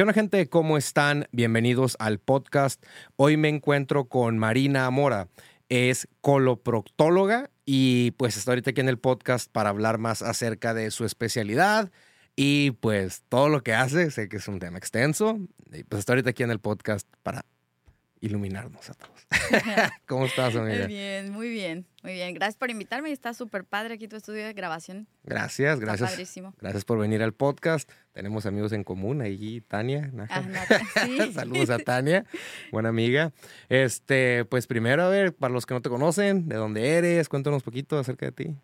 ¿Qué onda gente? ¿Cómo están? Bienvenidos al podcast. Hoy me encuentro con Marina Mora. Es coloproctóloga y pues está ahorita aquí en el podcast para hablar más acerca de su especialidad y pues todo lo que hace. Sé que es un tema extenso y pues está ahorita aquí en el podcast para iluminarnos a todos. ¿Cómo estás, amiga? Muy bien, muy bien, muy bien. Gracias por invitarme. Está súper padre aquí tu estudio de grabación. Gracias, Está gracias. padrísimo. Gracias por venir al podcast. Tenemos amigos en común ahí, Tania. Naja. Ah, sí. Saludos a Tania, buena amiga. Este, pues primero, a ver, para los que no te conocen, ¿de dónde eres? Cuéntanos un poquito acerca de ti.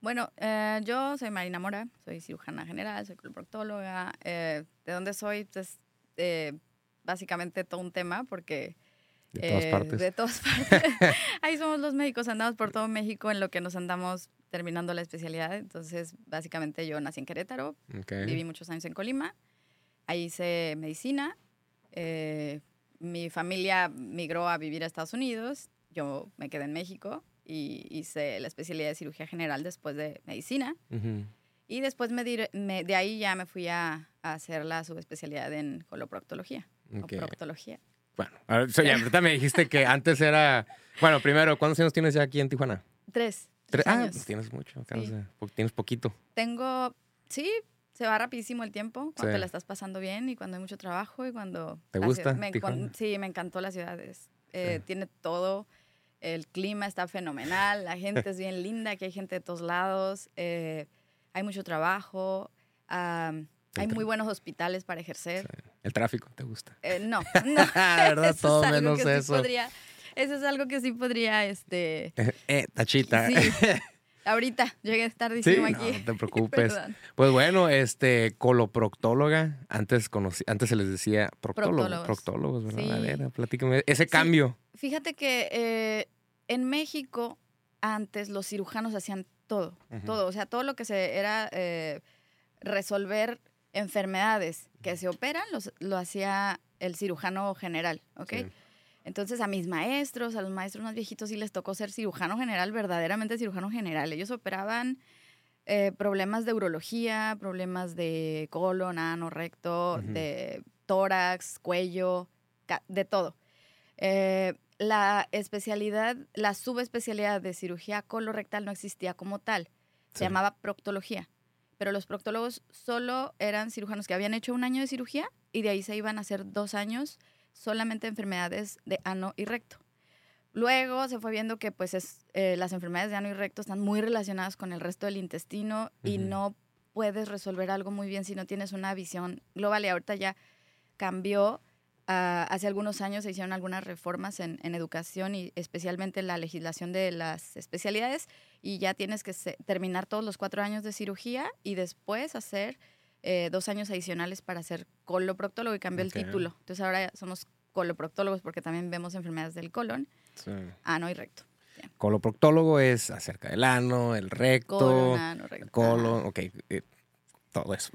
Bueno, eh, yo soy Marina Mora, soy cirujana general, soy coloproctóloga. Eh, ¿De dónde soy? Pues eh, básicamente todo un tema porque... De todas eh, partes. De todas partes. Ahí somos los médicos, andamos por todo México en lo que nos andamos terminando la especialidad. Entonces, básicamente yo nací en Querétaro, Ok. Viví muchos años en Colima. Ahí hice medicina. Eh, mi familia migró a vivir a Estados Unidos. Yo me quedé en México y hice la especialidad de cirugía general después de medicina. Ujú. Y después me me- de ahí ya me fui a, a hacer la subespecialidad en coloproctología. Ok. O proctología. Bueno, ahorita me dijiste que antes era. Bueno, primero, ¿cuántos años tienes ya aquí en Tijuana? Tres. Tres- tres Ah, años. pues tienes mucho, Sí. po- tienes poquito. Tengo, sí, se va rapidísimo el tiempo cuando Sí. te la estás pasando bien y cuando hay mucho trabajo y cuando... ¿Te gusta me Tijuana? sí, me encantó la ciudad. es- eh, Sí. Tiene todo. El clima está fenomenal, la gente es bien linda, aquí hay gente de todos lados, eh, hay mucho trabajo, am, hay muy buenos hospitales para ejercer. El tráfico, ¿te gusta? Eh, no, no. ¿Verdad? eso Todo es menos sí eso. podría- eso es algo que sí podría, este... Eh, tachita. Sí, ahorita llegué a estar Sí, no, aquí. no te preocupes. Pues bueno, este, coloproctóloga, antes, conocí, antes se les decía proctólogo, Proctólogos. proctólogos, ¿verdad? A Sí. ver, platícame, ese cambio. Fíjate que eh, en México antes los cirujanos hacían todo, todo, o sea, todo lo que se era eh, resolver enfermedades que se operan los- lo hacía el cirujano general, ¿ok? Sí. Entonces a mis maestros, a los maestros más viejitos sí les tocó ser cirujano general, verdaderamente cirujano general. Ellos operaban eh, problemas de urología, problemas de colon, ano, recto, de tórax, cuello, de todo. Eh, la especialidad, la subespecialidad de cirugía colorectal no existía como tal. Se Sí. llamaba proctología. Pero los proctólogos solo eran cirujanos que habían hecho un año de cirugía y de ahí se iban a hacer dos años solamente enfermedades de ano y recto. Luego se fue viendo que pues es, eh, las enfermedades de ano y recto están muy relacionadas con el resto del intestino y no puedes resolver algo muy bien si no tienes una visión global. Y ahorita ya cambió. Ah, hace algunos años se hicieron algunas reformas en, en educación y especialmente en la legislación de las especialidades y ya tienes que se- terminar todos los cuatro años de cirugía y después hacer eh, dos años adicionales para ser coloproctólogo y cambió el título. Entonces ahora somos coloproctólogos porque también vemos enfermedades del colon, Sí. ano y recto. Coloproctólogo es acerca del ano, el recto, Colon, ano, recto. colon, ok, eh, todo eso.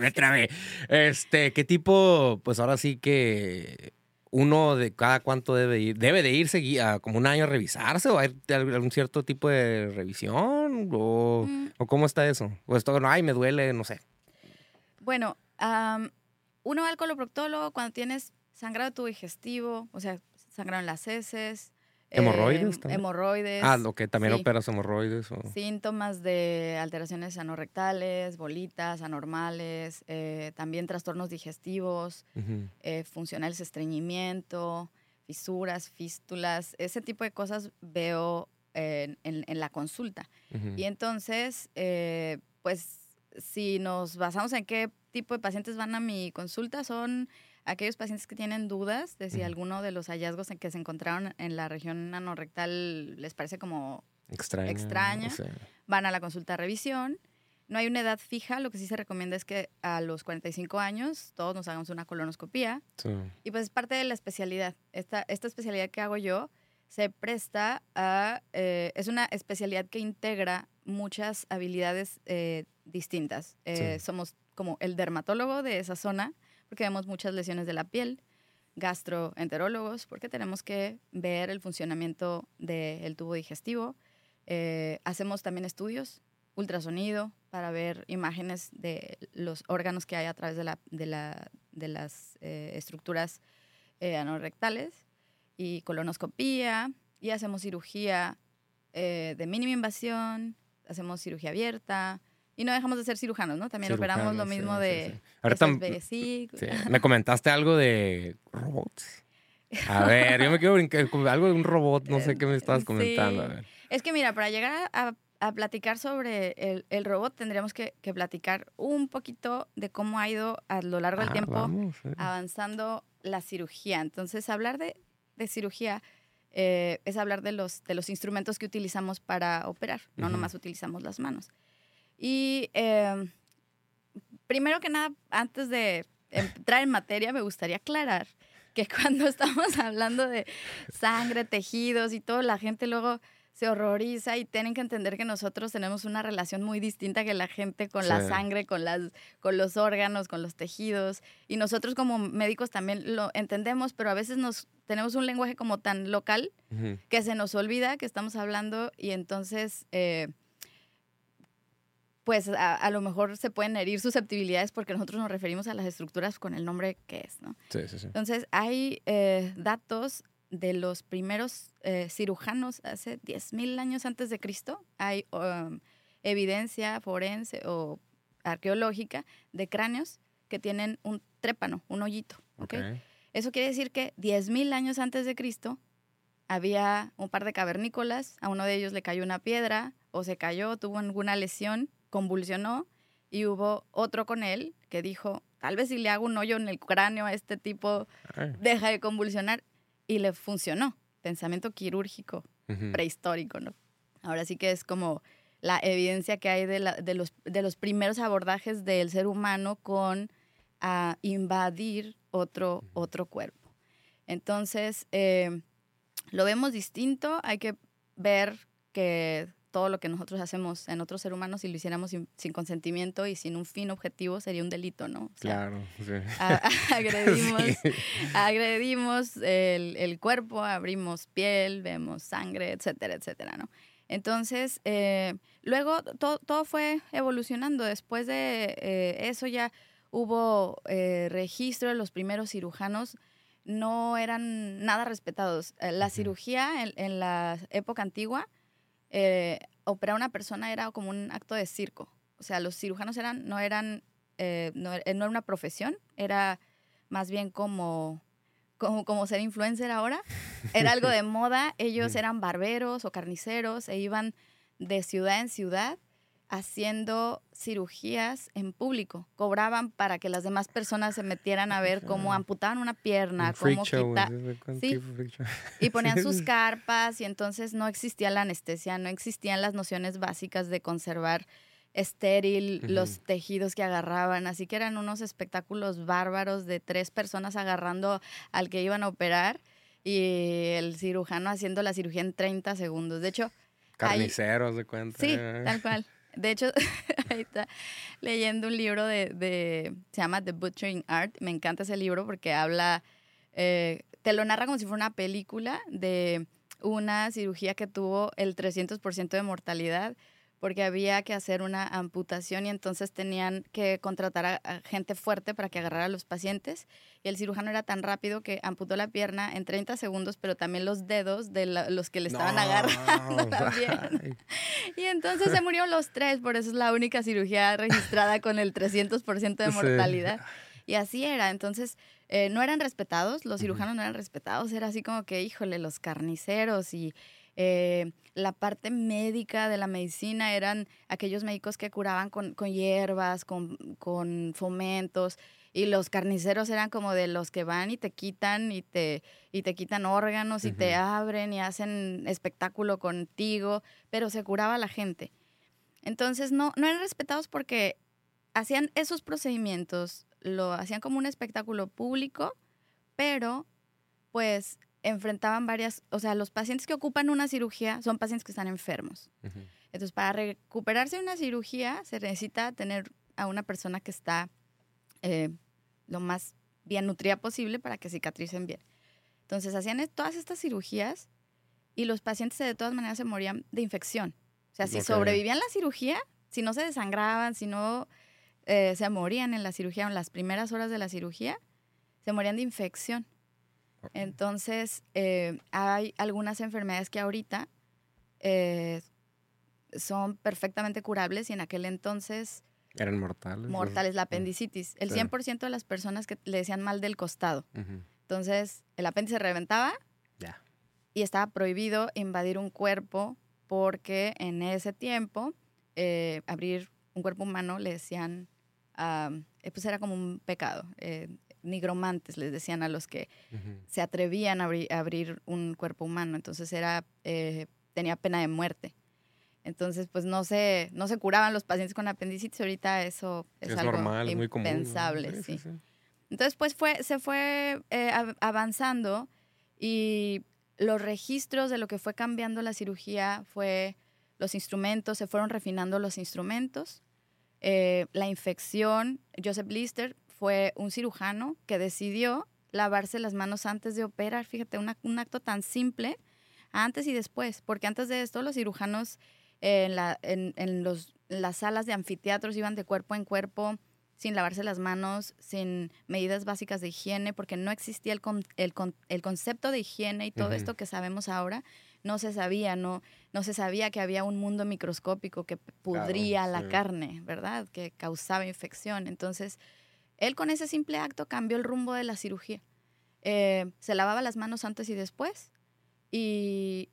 Me trabé. Este, ¿qué tipo, pues ahora sí que uno de cada cuánto debe ir? ¿Debe de irse a como un año a revisarse o hay algún cierto tipo de revisión? ¿O, Mm, o cómo está eso? ¿O esto, no, ay, me duele, no sé? Bueno, uno va al coloproctólogo cuando tienes sangrado de tubo digestivo, o sea, sangrado en las heces. ¿Hemorroides em, también? hemorroides. Ah, lo que también sí. operas hemorroides. O... Síntomas de alteraciones anorrectales, bolitas anormales, eh, también trastornos digestivos, eh, funcionales estreñimiento, fisuras, fístulas, ese tipo de cosas veo en, en- en la consulta. Y entonces, eh, pues si nos basamos en qué tipo de pacientes van a mi consulta, son aquellos pacientes que tienen dudas de si alguno de los hallazgos en que se encontraron en la región anorrectal les parece como Extraña. extraña. o sea, van a la consulta de revisión. No hay una edad fija, lo que sí se recomienda es que a los 45 años todos nos hagamos una colonoscopía. sí. Y pues es parte de la especialidad. Esta, esta especialidad que hago yo se presta a... eh, es una especialidad que integra muchas habilidades eh, distintas. Eh, Sí. Somos como el dermatólogo de esa zona, porque vemos muchas lesiones de la piel, gastroenterólogos, porque tenemos que ver el funcionamiento del tubo digestivo. Eh, hacemos también estudios, ultrasonido, para ver imágenes de los órganos que hay a través de la, de la, de las eh, estructuras eh, anorrectales y colonoscopía y hacemos cirugía eh, de mínima invasión, hacemos cirugía abierta y no dejamos de ser cirujanos, ¿no? También operamos lo mismo de sí, Me comentaste algo de robots. A ver, yo me quiero brincar algo de un robot, no sé qué me estabas comentando. Es que mira, para llegar a, platicar sobre el, robot tendríamos que, platicar un poquito de cómo ha ido a lo largo del ah, tiempo avanzando la cirugía. Entonces, hablar de, cirugía eh, es hablar de los, de los instrumentos que utilizamos para operar, no nomás utilizamos las manos. Y em, primero que nada, antes de entrar en materia, me gustaría aclarar que cuando estamos hablando de sangre, tejidos y todo, la gente luego se horroriza y tienen que entender que nosotros tenemos una relación muy distinta que la gente con la sangre, con, las, con los órganos, con los tejidos. Y nosotros como médicos también lo entendemos, pero a veces nos tenemos un lenguaje como tan local que se nos olvida que estamos hablando y entonces... Eh, pues a, lo mejor se pueden herir susceptibilidades porque nosotros nos referimos a las estructuras con el nombre que es, ¿no? Sí, sí, sí. Entonces, hay eh, datos de los primeros eh, cirujanos hace 10.000 años antes de Cristo. Hay um, evidencia forense o arqueológica de cráneos que tienen un trépano, un hoyito, ¿ok? Eso quiere decir que 10.000 años antes de Cristo había un par de cavernícolas, a uno de ellos le cayó una piedra o se cayó, tuvo alguna lesión convulsionó y hubo otro con él que dijo, tal vez si le hago un hoyo en el cráneo a este tipo, deja de convulsionar. Y le funcionó. Pensamiento quirúrgico, prehistórico, ¿no? Ahora sí que es como la evidencia que hay de, de, los, de los primeros abordajes del ser humano con a invadir otro, otro cuerpo. Entonces, eh, lo vemos distinto, hay que ver que todo lo que nosotros hacemos en otros seres humanos, si lo hiciéramos sin, consentimiento y sin un fin objetivo, sería un delito, ¿no? claro, sí. agredimos, agredimos el, cuerpo, abrimos piel, vemos sangre, etcétera, etcétera, ¿no? Entonces, eh, luego todo fue evolucionando. Después de eh, eso ya hubo eh, registro de los primeros cirujanos no eran nada respetados. La cirugía en, la época antigua eh, operar a una persona era como un acto de circo. O sea, los cirujanos eran, no eran, eh, no, eh, no, era una profesión, era más bien como, como, como ser influencer ahora. Era algo de moda. Ellos eran barberos o carniceros e iban de ciudad en ciudad haciendo cirugías en público. Cobraban para que las demás personas se metieran a ver cómo amputaban una pierna, cómo quitaban. Y ponían sus carpas y entonces no existía la anestesia, no existían las nociones básicas de conservar estéril los tejidos que agarraban, así que eran unos espectáculos bárbaros de tres personas agarrando al que iban a operar y el cirujano haciendo la cirugía en 30 segundos. De hecho, carniceros de cuenta. Sí, tal cual. De hecho, ahí está leyendo un libro de, se llama The Butchering Art. Me encanta ese libro porque habla, eh, te lo narra como si fuera una película de una cirugía que tuvo el 300% de mortalidad porque había que hacer una amputación y entonces tenían que contratar a, gente fuerte para que agarrara a los pacientes. Y el cirujano era tan rápido que amputó la pierna en 30 segundos, pero también los dedos de los que le estaban agarrando también. y entonces se murieron los tres, por eso es la única cirugía registrada con el 300% de mortalidad. Y así era, entonces eh, no eran respetados, los cirujanos no eran respetados, era así como que, híjole, los carniceros y eh, la parte médica de la medicina eran aquellos médicos que curaban con, hierbas, con, fomentos, y los carniceros eran como de los que van y te quitan y te, y te quitan órganos y te abren y hacen espectáculo contigo, pero se curaba la gente. Entonces no, no eran respetados porque hacían esos procedimientos, lo hacían como un espectáculo público, pero pues enfrentaban varias, o sea, los pacientes que ocupan una cirugía son pacientes que están enfermos. Entonces, para recuperarse de una cirugía se necesita tener a una persona que está eh, lo más bien nutrida posible para que cicatricen bien. Entonces, hacían todas estas cirugías y los pacientes de todas maneras se morían de infección. O sea, si sobrevivían la cirugía, si no se desangraban, si no eh, se morían en la cirugía, en las primeras horas de la cirugía, se morían de infección. Entonces, eh, hay algunas enfermedades que ahorita eh, son perfectamente curables y en aquel entonces... Eran mortales. Mortales, la apendicitis. El 100% de las personas que le decían mal del costado. Entonces, el apéndice reventaba Ya. y estaba prohibido invadir un cuerpo porque en ese tiempo eh, abrir un cuerpo humano le decían, eh, pues era como un pecado. Eh, nigromantes les decían a los que se atrevían a, abri- a abrir un cuerpo humano. Entonces era, eh, tenía pena de muerte. Entonces, pues no se, no se curaban los pacientes con apendicitis. Ahorita eso es, Es, algo normal, es muy común. ¿no? impensable. sí. Entonces, pues fue, se fue eh, av- avanzando y los registros de lo que fue cambiando la cirugía fue los instrumentos, se fueron refinando los instrumentos. Eh, la infección, Joseph Lister fue un cirujano que decidió lavarse las manos antes de operar. Fíjate, una- un acto tan simple, antes y después, porque antes de esto los cirujanos eh, en, la- en- en los, en las salas de anfiteatros iban de cuerpo en cuerpo sin lavarse las manos, sin medidas básicas de higiene, porque no existía el, con- el, con- el concepto de higiene y todo esto que sabemos ahora, no se sabía, no, no se sabía que había un mundo microscópico que pudría la sí. carne, ¿verdad? Que causaba infección. Entonces, él con ese simple acto cambió el rumbo de la cirugía. Eh, se lavaba las manos antes y después y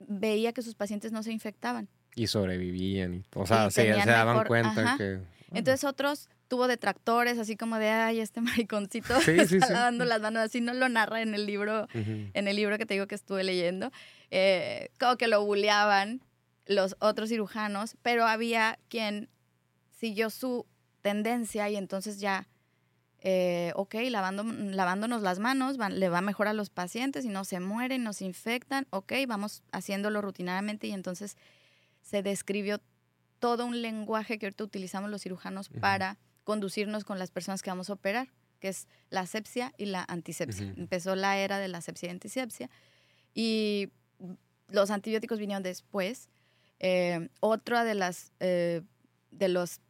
veía que sus pacientes no se infectaban. Y sobrevivían. Y, o sea, Y se, se daban mejor- cuenta ajá. que. Entonces otros tuvo detractores, así como de, ay, este mariconcito Sí, sí, está sí. lavando las manos, así no lo narra en el libro, Ujú. en el libro que te digo que estuve leyendo, eh, como que lo buleaban los otros cirujanos, pero había quien siguió su tendencia y entonces ya, eh, ok, lavando, lavándonos las manos, van- le va mejor a los pacientes y no se mueren, no se infectan, ok, vamos haciéndolo rutinariamente y entonces se describió todo un lenguaje que ahorita utilizamos los cirujanos para conducirnos con las personas que vamos a operar, que es la asepsia y la antisepsia. Empezó la era de la asepsia y antisepsia y los antibióticos vinieron después. Eh, otra de las eh, de los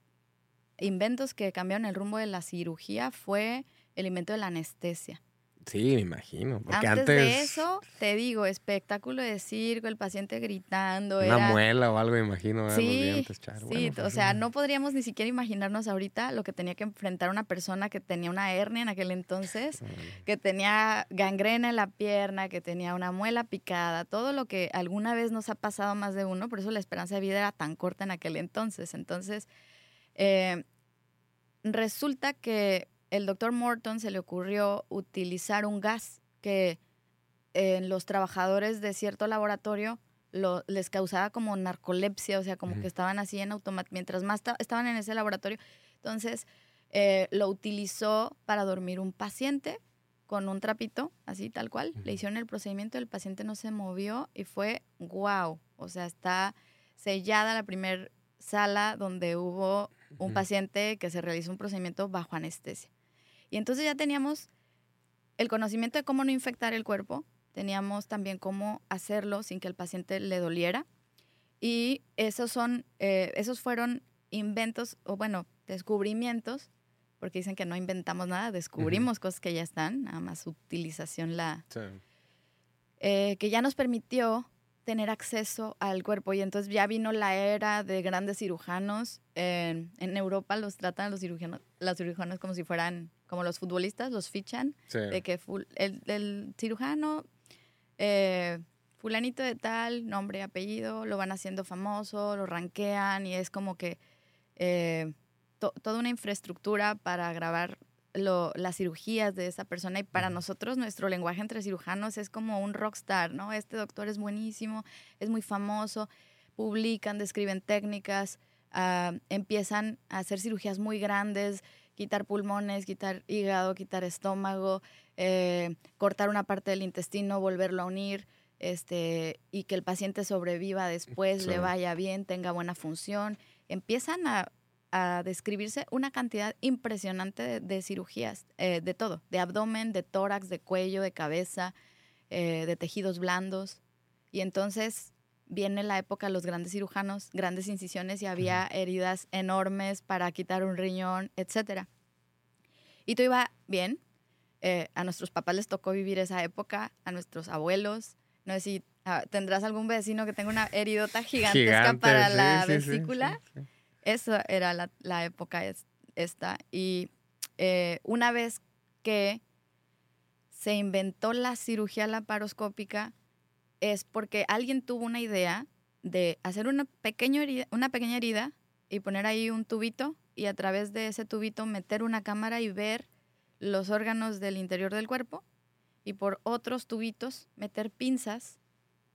inventos que cambiaron el rumbo de la cirugía fue el invento de la anestesia. Sí, me imagino. Porque Antes, antes. de eso, te digo, espectáculo de circo, el paciente gritando. Una era... muela o algo, me imagino. Sí, Bueno, o pues, sea, no podríamos ni siquiera imaginarnos ahorita lo que tenía que enfrentar una persona que tenía una hernia en aquel entonces, que tenía gangrena en la pierna, que tenía una muela picada, todo lo que alguna vez nos ha pasado más de uno, por eso la esperanza de vida era tan corta en aquel entonces. Entonces, eh, resulta que el doctor Morton se le ocurrió utilizar un gas que en los trabajadores de cierto laboratorio lo- les causaba como narcolepsia, o sea, como que estaban así en automático, mientras más ta- estaban en ese laboratorio. Entonces, eh, lo utilizó para dormir un paciente con un trapito, así tal cual. Le hicieron el procedimiento, el paciente no se movió y fue wow. O sea, está sellada la primer sala donde hubo un paciente que se realizó un procedimiento bajo anestesia. Y entonces ya teníamos el conocimiento de cómo no infectar el cuerpo, teníamos también cómo hacerlo sin que el paciente le doliera. Y esos son, eh, esos fueron inventos, o bueno, descubrimientos, porque dicen que no inventamos nada, descubrimos cosas que ya están, nada más utilización la, Sí. eh, que ya nos permitió tener acceso al cuerpo. Y entonces ya vino la era de grandes cirujanos. En, en Europa los tratan los cirujanos, los cirujanos como si fueran como los futbolistas, los fichan Sí. de que el, el cirujano, eh, fulanito de tal, nombre apellido, lo van haciendo famoso, lo ranquean y es como que eh, to- toda una infraestructura para grabar lo- las cirugías de esa persona y para nosotros nuestro lenguaje entre cirujanos es como un rockstar, ¿no? Este doctor es buenísimo, es muy famoso, publican, describen técnicas, ah, empiezan a hacer cirugías muy grandes, quitar pulmones, quitar hígado, quitar estómago, eh, cortar una parte del intestino, volverlo a unir, este, y que el paciente sobreviva después, Sí. le vaya bien, tenga buena función. Empiezan a, a describirse una cantidad impresionante de, de cirugías, eh, de todo, de abdomen, de tórax, de cuello, de cabeza, eh, de tejidos blandos. Y entonces viene la época de los grandes cirujanos, grandes incisiones y había heridas enormes para quitar un riñón, etc. Y todo iba bien. Eh, a nuestros papás les tocó vivir esa época, a nuestros abuelos. No sé si ah, tendrás algún vecino que tenga una heridota gigantesca para la vesícula. Eso era la, la época esta. Y eh, una vez que se inventó la cirugía laparoscópica, es porque alguien tuvo una idea de hacer una, pequeña herida, una pequeña herida y poner ahí un tubito y a través de ese tubito meter una cámara y ver los órganos del interior del cuerpo y por otros tubitos meter pinzas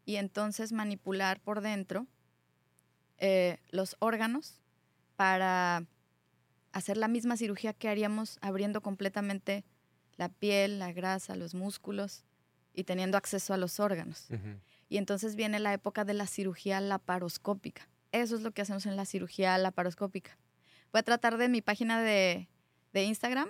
y entonces manipular por dentro eh, los órganos para hacer la misma cirugía que haríamos abriendo completamente la piel, la grasa, los músculos y teniendo acceso a los órganos. Y entonces viene la época de la cirugía laparoscópica. Eso es lo que hacemos en la cirugía laparoscópica. Voy a tratar de mi página de, Instagram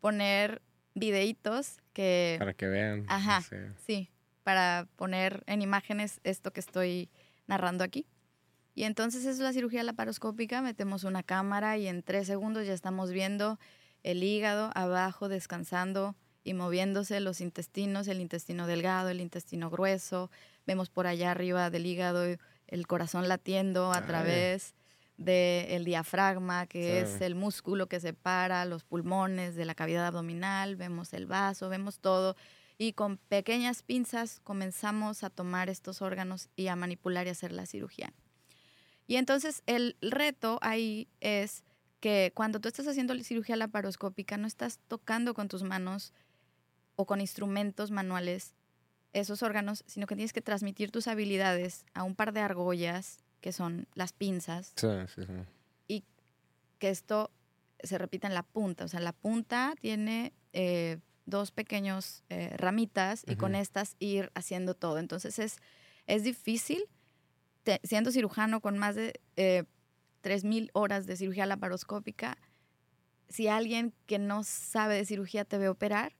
poner videitos que... Para que vean. Ajá, sí, para poner en imágenes esto que estoy narrando aquí. Y entonces es la cirugía laparoscópica, metemos una cámara y en tres segundos ya estamos viendo el hígado abajo descansando y moviéndose los intestinos, el intestino delgado, el intestino grueso. Vemos por allá arriba del hígado el corazón latiendo a través del diafragma, que es el músculo que separa los pulmones de la cavidad abdominal. Vemos el vaso, vemos todo. Y con pequeñas pinzas comenzamos a tomar estos órganos y a manipular y hacer la cirugía. Y entonces el reto ahí es que cuando tú estás haciendo la cirugía laparoscópica no estás tocando con tus manos o con instrumentos manuales esos órganos, sino que tienes que transmitir tus habilidades a un par de argollas, que son las pinzas, sí, sí, sí. y que esto se repita en la punta. O sea, la punta tiene eh, dos pequeños eh, ramitas y con estas ir haciendo todo. Entonces es, es difícil, siendo cirujano con más de eh, 3.000 horas de cirugía laparoscópica, si alguien que no sabe de cirugía te ve operar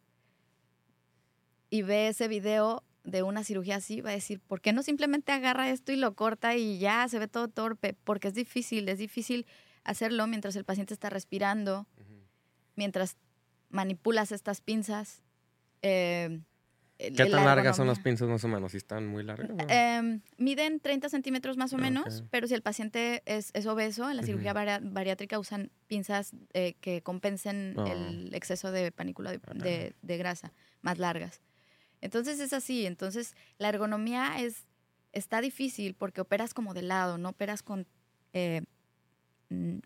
y ve ese video de una cirugía así, va a decir, ¿por qué no simplemente agarra esto y lo corta y ya se ve todo torpe? Porque es difícil, es difícil hacerlo mientras el paciente está respirando, mientras manipulas estas pinzas. Eh, ¿Qué tan largas son las pinzas más o menos? ¿Si están muy largas? Em, miden 30 centímetros más o menos, pero si el paciente es, obeso, en la cirugía bariátrica usan pinzas eh, que compensen oh. el exceso de panícula de, grasa, más largas. Entonces es así, entonces la ergonomía es, está difícil porque operas como de lado, no operas con eh,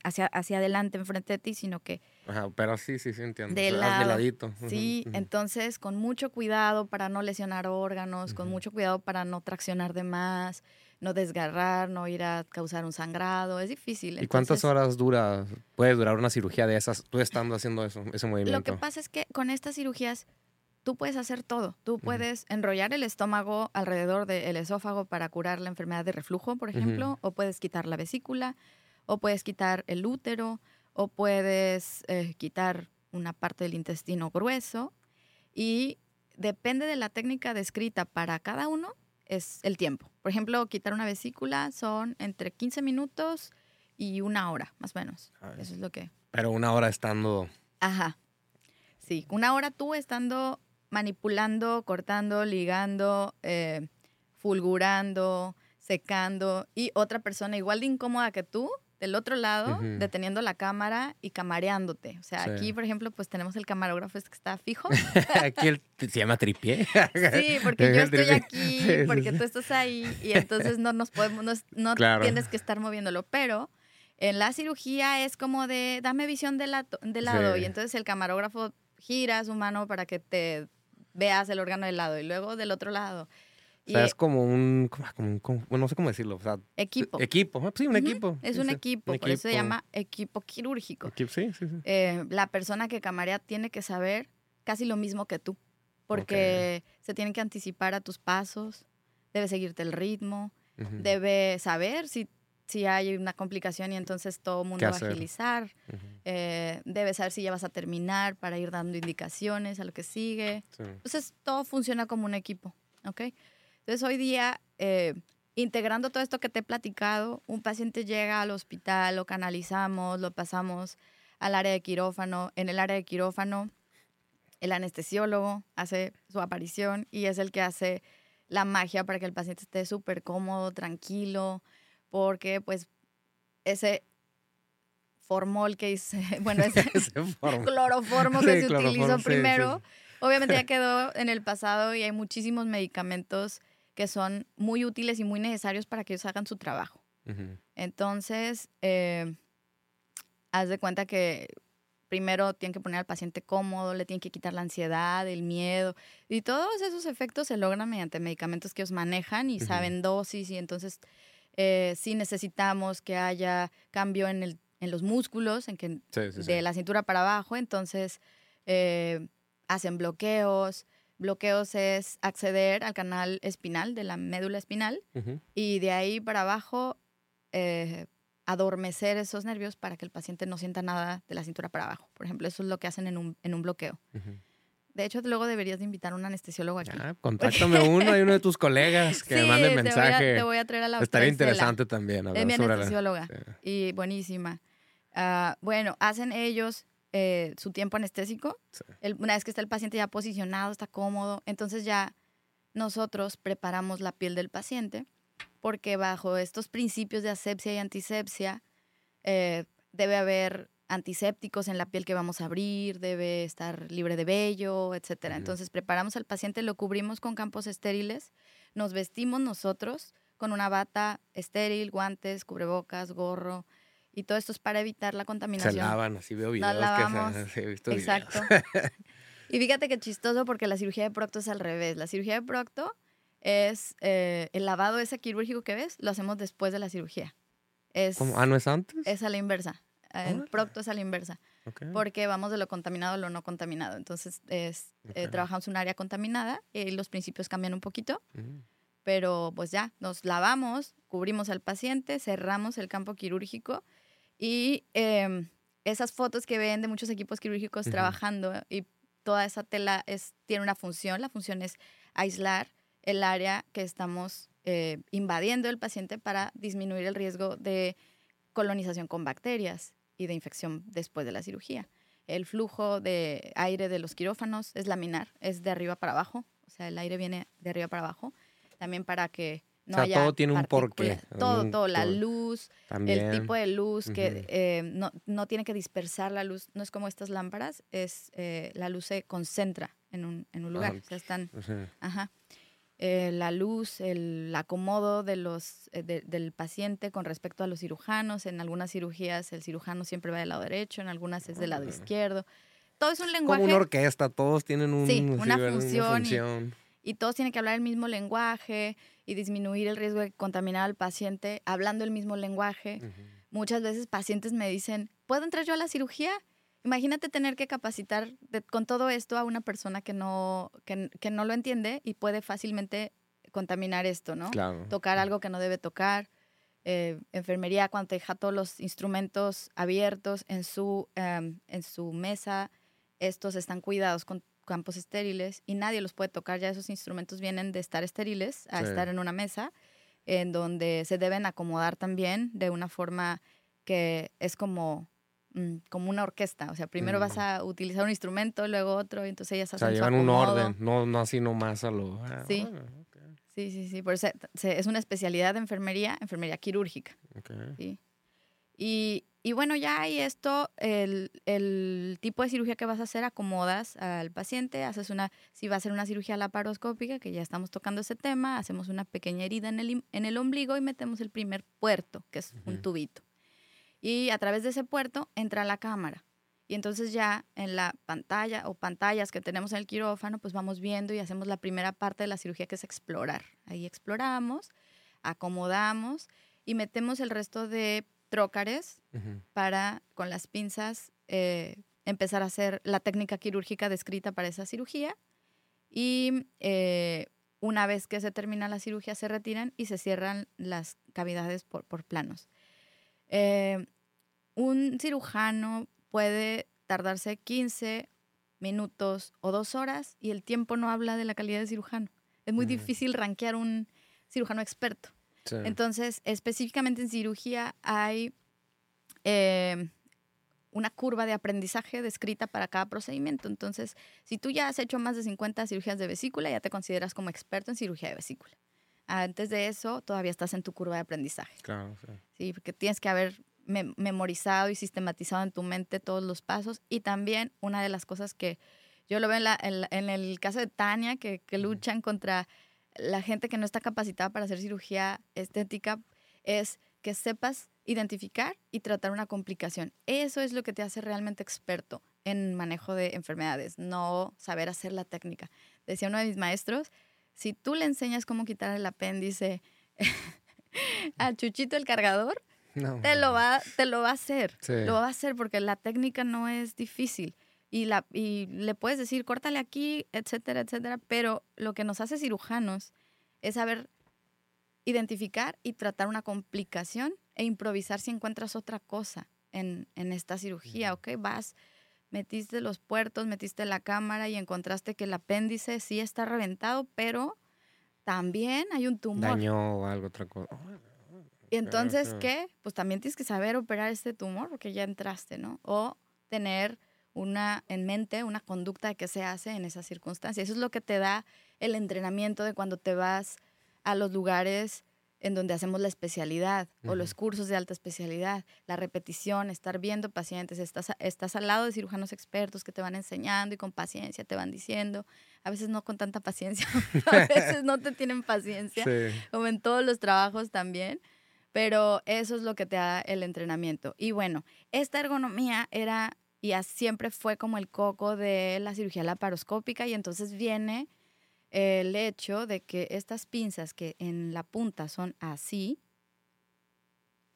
hacia, hacia adelante enfrente de ti, sino que... Ajá, pero sí, sí, sí, entiendo. De, ladito. Sí, entonces con mucho cuidado para no lesionar órganos, con mucho cuidado para no traccionar de más, no desgarrar, no ir a causar un sangrado, es difícil. ¿Y cuántas horas dura, puede durar una cirugía de esas, tú estando haciendo eso, ese movimiento? Lo que pasa es que con estas cirugías tú puedes hacer todo. Tú puedes enrollar el estómago alrededor del esófago para curar la enfermedad de reflujo, por ejemplo, o puedes quitar la vesícula, o puedes quitar el útero, o puedes eh, quitar una parte del intestino grueso. Y depende de la técnica descrita para cada uno, es el tiempo. Por ejemplo, quitar una vesícula son entre 15 minutos y una hora, más o menos. Eso es lo que... Pero una hora estando... Ajá. Sí, una hora tú estando manipulando, cortando, ligando, eh, fulgurando, secando y otra persona igual de incómoda que tú del otro lado, deteniendo la cámara y camareándote. O sea, aquí, por ejemplo, pues tenemos el camarógrafo este que está fijo. aquí el, se llama tripié. sí, porque yo estoy aquí, porque tú estás ahí y entonces no nos podemos, no, tienes que estar moviéndolo. Pero en la cirugía es como de, dame visión de, la, de lado y entonces el camarógrafo gira su mano para que te veas el órgano del lado y luego del otro lado. O sea, es como un, no sé cómo decirlo. O sea, equipo. Equipo, ah, sí, un equipo. Es un equipo, por eso se llama equipo quirúrgico. sí, sí, sí. Eh, la persona que camarea tiene que saber casi lo mismo que tú, porque se tiene que anticipar a tus pasos, debe seguirte el ritmo, debe saber si, si hay una complicación y entonces todo el mundo va a agilizar, eh, debe saber si ya vas a terminar para ir dando indicaciones a lo que sigue. Entonces todo funciona como un equipo, ¿ok? Entonces hoy día, eh, integrando todo esto que te he platicado, un paciente llega al hospital, lo canalizamos, lo pasamos al área de quirófano. En el área de quirófano, el anestesiólogo hace su aparición y es el que hace la magia para que el paciente esté súper cómodo, tranquilo, porque pues ese formol que hice, bueno, ese, cloroformo que se utilizó primero, obviamente ya quedó en el pasado y hay muchísimos medicamentos que son muy útiles y muy necesarios para que ellos hagan su trabajo. Entonces, eh, haz de cuenta que primero tienen que poner al paciente cómodo, le tienen que quitar la ansiedad, el miedo, y todos esos efectos se logran mediante medicamentos que ellos manejan y saben dosis, y entonces eh, sí necesitamos que haya cambio en, el, en los músculos, en que de la cintura para abajo, entonces eh, hacen bloqueos. Bloqueos es acceder al canal espinal de la médula espinal y de ahí para abajo eh, adormecer esos nervios para que el paciente no sienta nada de la cintura para abajo. Por ejemplo, eso es lo que hacen en un, en un bloqueo. De hecho, luego deberías de invitar a un anestesiólogo aquí. Ah, contáctame uno, hay uno de tus colegas que me mande mensaje. Te voy, a, traer a la Estaría interesante también. Es mi anestesióloga y buenísima. Ah, bueno, hacen ellos eh, su tiempo anestésico. una vez que está el paciente ya posicionado, está cómodo, entonces ya nosotros preparamos la piel del paciente porque bajo estos principios de asepsia y antisepsia eh, debe haber antisépticos en la piel que vamos a abrir, debe estar libre de vello, etc. Entonces preparamos al paciente, lo cubrimos con campos estériles, nos vestimos nosotros con una bata estéril, guantes, cubrebocas, gorro, y todo esto es para evitar la contaminación. Se lavan, así veo videos que se, visto Exacto. y fíjate que chistoso porque la cirugía de procto es al revés. La cirugía de procto es eh, el lavado ese quirúrgico que ves, lo hacemos después de la cirugía. Es, ¿Cómo? ¿Ah, no es antes? Es a la inversa. El procto es a la inversa. Porque vamos de lo contaminado a lo no contaminado. Entonces, es, eh, trabajamos un área contaminada y los principios cambian un poquito. Mm. Pero pues ya, nos lavamos, cubrimos al paciente, cerramos el campo quirúrgico y em, esas fotos que ven de muchos equipos quirúrgicos trabajando y toda esa tela es, tiene una función. La función es aislar el área que estamos eh, invadiendo el paciente para disminuir el riesgo de colonización con bacterias y de infección después de la cirugía. El flujo de aire de los quirófanos es laminar, es de arriba para abajo, o sea, el aire viene de arriba para abajo, también para que no o sea, todo tiene un porqué. Todo, todo, la luz, el tipo de luz, que eh, no, no, tiene que dispersar la luz, no es como estas lámparas, es eh, la luz se concentra en un, en un lugar, o sea, están, ajá. Eh, la luz, el acomodo de los, del paciente con respecto a los cirujanos. En algunas cirugías el cirujano siempre va del lado derecho, en algunas es del lado izquierdo. Todo es un lenguaje. Como una orquesta, todos tienen un, una, función, Y, todos tienen que hablar el mismo lenguaje y disminuir el riesgo de contaminar al paciente hablando el mismo lenguaje. Muchas veces pacientes me dicen, ¿puedo entrar yo a la cirugía? Imagínate tener que capacitar con todo esto a una persona que no, que, no lo entiende y puede fácilmente contaminar esto, ¿no? Claro. Tocar algo que no debe tocar. Eh, enfermería cuando te deja todos los instrumentos abiertos en su, em, en su mesa, estos están cuidados con campos estériles y nadie los puede tocar. Ya esos instrumentos vienen de estar estériles a estar en una mesa en donde se deben acomodar también de una forma que es como Mm, como una orquesta. O sea, primero vas mm. a utilizar un instrumento, luego otro, y entonces ellas hacen O sea, llevan un orden, no, no así nomás a lo... Ah, sí. sí, sí, sí. Por eso es una especialidad de enfermería, enfermería quirúrgica. Sí. Y, y, bueno, ya hay esto, el, el, tipo de cirugía que vas a hacer, acomodas al paciente, haces una, si va a ser una cirugía laparoscópica, que ya estamos tocando ese tema, hacemos una pequeña herida en el, en el ombligo y metemos el primer puerto, que es un tubito y a través de ese puerto entra la cámara. Y entonces ya en la pantalla o pantallas que tenemos en el quirófano, pues vamos viendo y hacemos la primera parte de la cirugía que es explorar. Ahí exploramos, acomodamos y metemos el resto de trócares para con las pinzas eh, empezar a hacer la técnica quirúrgica descrita para esa cirugía. Y eh, una vez que se termina la cirugía se retiran y se cierran las cavidades por, por planos. Eh, un cirujano puede tardarse 15 minutos o dos horas y el tiempo no habla de la calidad de cirujano. Es muy difícil rankear un cirujano experto. Sí. Entonces, específicamente en cirugía hay eh, una curva de aprendizaje descrita para cada procedimiento. Entonces, si tú ya has hecho más de 50 cirugías de vesícula, ya te consideras como experto en cirugía de vesícula. Antes de eso, todavía estás en tu curva de aprendizaje. Claro, sí. Sí, porque tienes que haber mem- memorizado y sistematizado en tu mente todos los pasos. Y también una de las cosas que yo lo veo en, la- en la- en el caso de Tania, que, que luchan contra la gente que no está capacitada para hacer cirugía estética, es que sepas identificar y tratar una complicación. Eso es lo que te hace realmente experto en manejo de enfermedades, no saber hacer la técnica. Decía uno de mis maestros, si tú le enseñas cómo quitar el apéndice a Chuchito el cargador, No, te lo va, te lo va a hacer. Sí. Lo va a hacer porque la técnica no es difícil. Y, la, y le puedes decir, córtale aquí, etcétera, etcétera. Pero lo que nos hace cirujanos es saber identificar y tratar una complicación e improvisar si encuentras otra cosa en, en esta cirugía, ¿ok? Vas, metiste los puertos, metiste la cámara y encontraste que el apéndice sí está reventado, pero también hay un tumor. Daño o algo, otra cosa. Y entonces. ¿qué? Pues también tienes que saber operar este tumor porque ya entraste, ¿no? O tener una en mente una conducta de qué se hace en esas circunstancias. Eso es lo que te da el entrenamiento de cuando te vas a los lugares en donde hacemos la especialidad o los cursos de alta especialidad, la repetición, estar viendo pacientes, estás, estás al lado de cirujanos expertos que te van enseñando y con paciencia te van diciendo, a veces no con tanta paciencia, a veces no te tienen paciencia, Sí. como en todos los trabajos también, pero eso es lo que te da el entrenamiento. Y bueno, esta ergonomía era y siempre fue como el coco de la cirugía laparoscópica y entonces viene el hecho de que estas pinzas que en la punta son así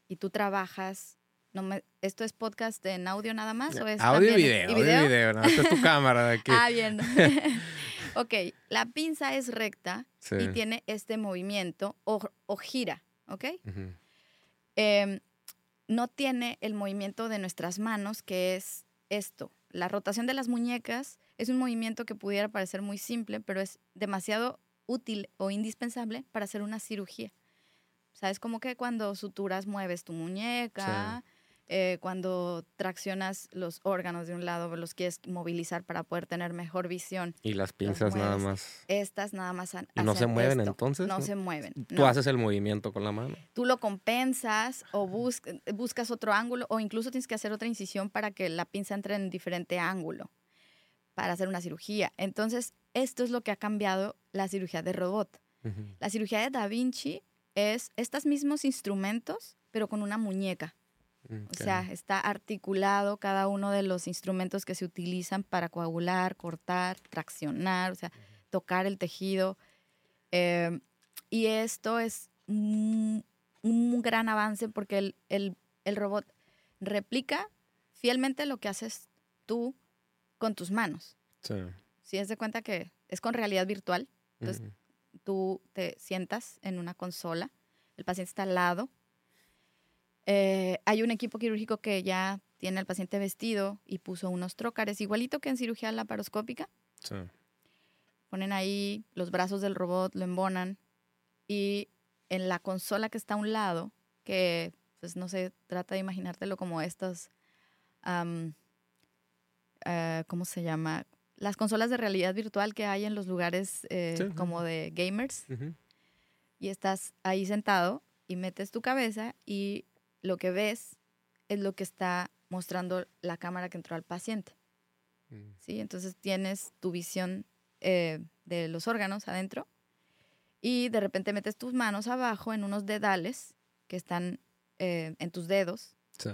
y tú trabajas, no me, ¿esto es podcast en audio nada más o es Audio y también- video, audio y video. No, esta es tu cámara de aquí. Ah, bien. ok, la pinza es recta Sí. y tiene este movimiento o, o gira, ¿ok? Em, no tiene el movimiento de nuestras manos, que es esto. La rotación de las muñecas es un movimiento que pudiera parecer muy simple, pero es demasiado útil o indispensable para hacer una cirugía. ¿Sabes? Como que cuando suturas mueves tu muñeca, eh, cuando traccionas los órganos de un lado, los quieres movilizar para poder tener mejor visión. Y las pinzas nada más. Estas nada más han- ¿Y no se mueven esto. entonces? No ¿No? se mueven. Tú no. haces el movimiento con la mano. Tú lo compensas o bus- buscas otro ángulo o incluso tienes que hacer otra incisión para que la pinza entre en diferente ángulo para hacer una cirugía. Entonces, esto es lo que ha cambiado la cirugía de robot. Ujú. La cirugía de Da Vinci es estos mismos instrumentos, pero con una muñeca. O Ok. sea, está articulado cada uno de los instrumentos que se utilizan para coagular, cortar, traccionar, o sea, tocar el tejido. Eh, y esto es un, un gran avance porque el, el- el robot replica fielmente lo que haces tú con tus manos. Sí. Si es de cuenta que es con realidad virtual, Entonces, Ujú. tú te sientas en una consola, el paciente está al lado, eh, hay un equipo quirúrgico que ya tiene al paciente vestido y puso unos trócares, igualito que en cirugía laparoscópica, Sí. ponen ahí los brazos del robot, lo embonan y en la consola que está a un lado, que pues no se trata de imaginártelo como estos, am, eh, ¿cómo se llama? Las consolas de realidad virtual que hay en los lugares eh, Sí, como de gamers Ujú. y estás ahí sentado y metes tu cabeza y lo que ves es lo que está mostrando la cámara que entró al paciente. Mm. ¿sí? Entonces tienes tu visión eh, de los órganos adentro y de repente metes tus manos abajo en unos dedales que están eh, en tus dedos Sí.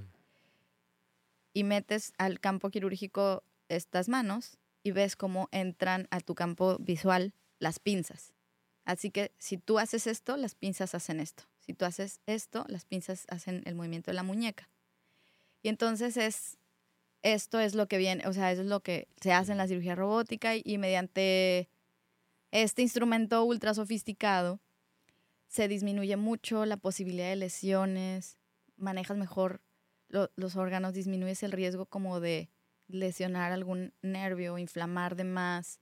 y metes al campo quirúrgico estas manos y ves cómo entran a tu campo visual las pinzas. Así que si tú haces esto, las pinzas hacen esto. Si tú haces esto, las pinzas hacen el movimiento de la muñeca. Y entonces es esto es lo que viene, o sea, eso es lo que se hace en la cirugía robótica y, y mediante este instrumento ultra sofisticado se disminuye mucho la posibilidad de lesiones, manejas mejor lo- los órganos, disminuyes el riesgo como de lesionar algún nervio, inflamar de más.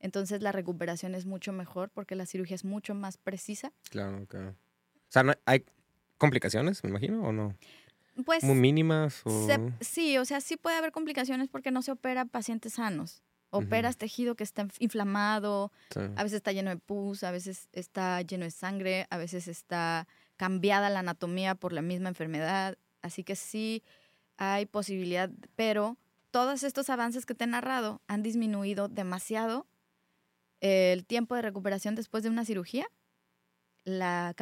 Entonces la recuperación es mucho mejor porque la cirugía es mucho más precisa Claro, claro. Sea, ¿hay complicaciones, me imagino, o no? Pues. Muy mínimas. O... sí, o sea, sí puede haber complicaciones porque no se opera pacientes sanos. Operas tejido que está inflamado, a veces está lleno de pus, a veces está lleno de sangre, a veces está cambiada la anatomía por la misma enfermedad. Así que sí hay posibilidad, pero todos estos avances que te he narrado han disminuido demasiado el tiempo de recuperación después de una cirugía, la,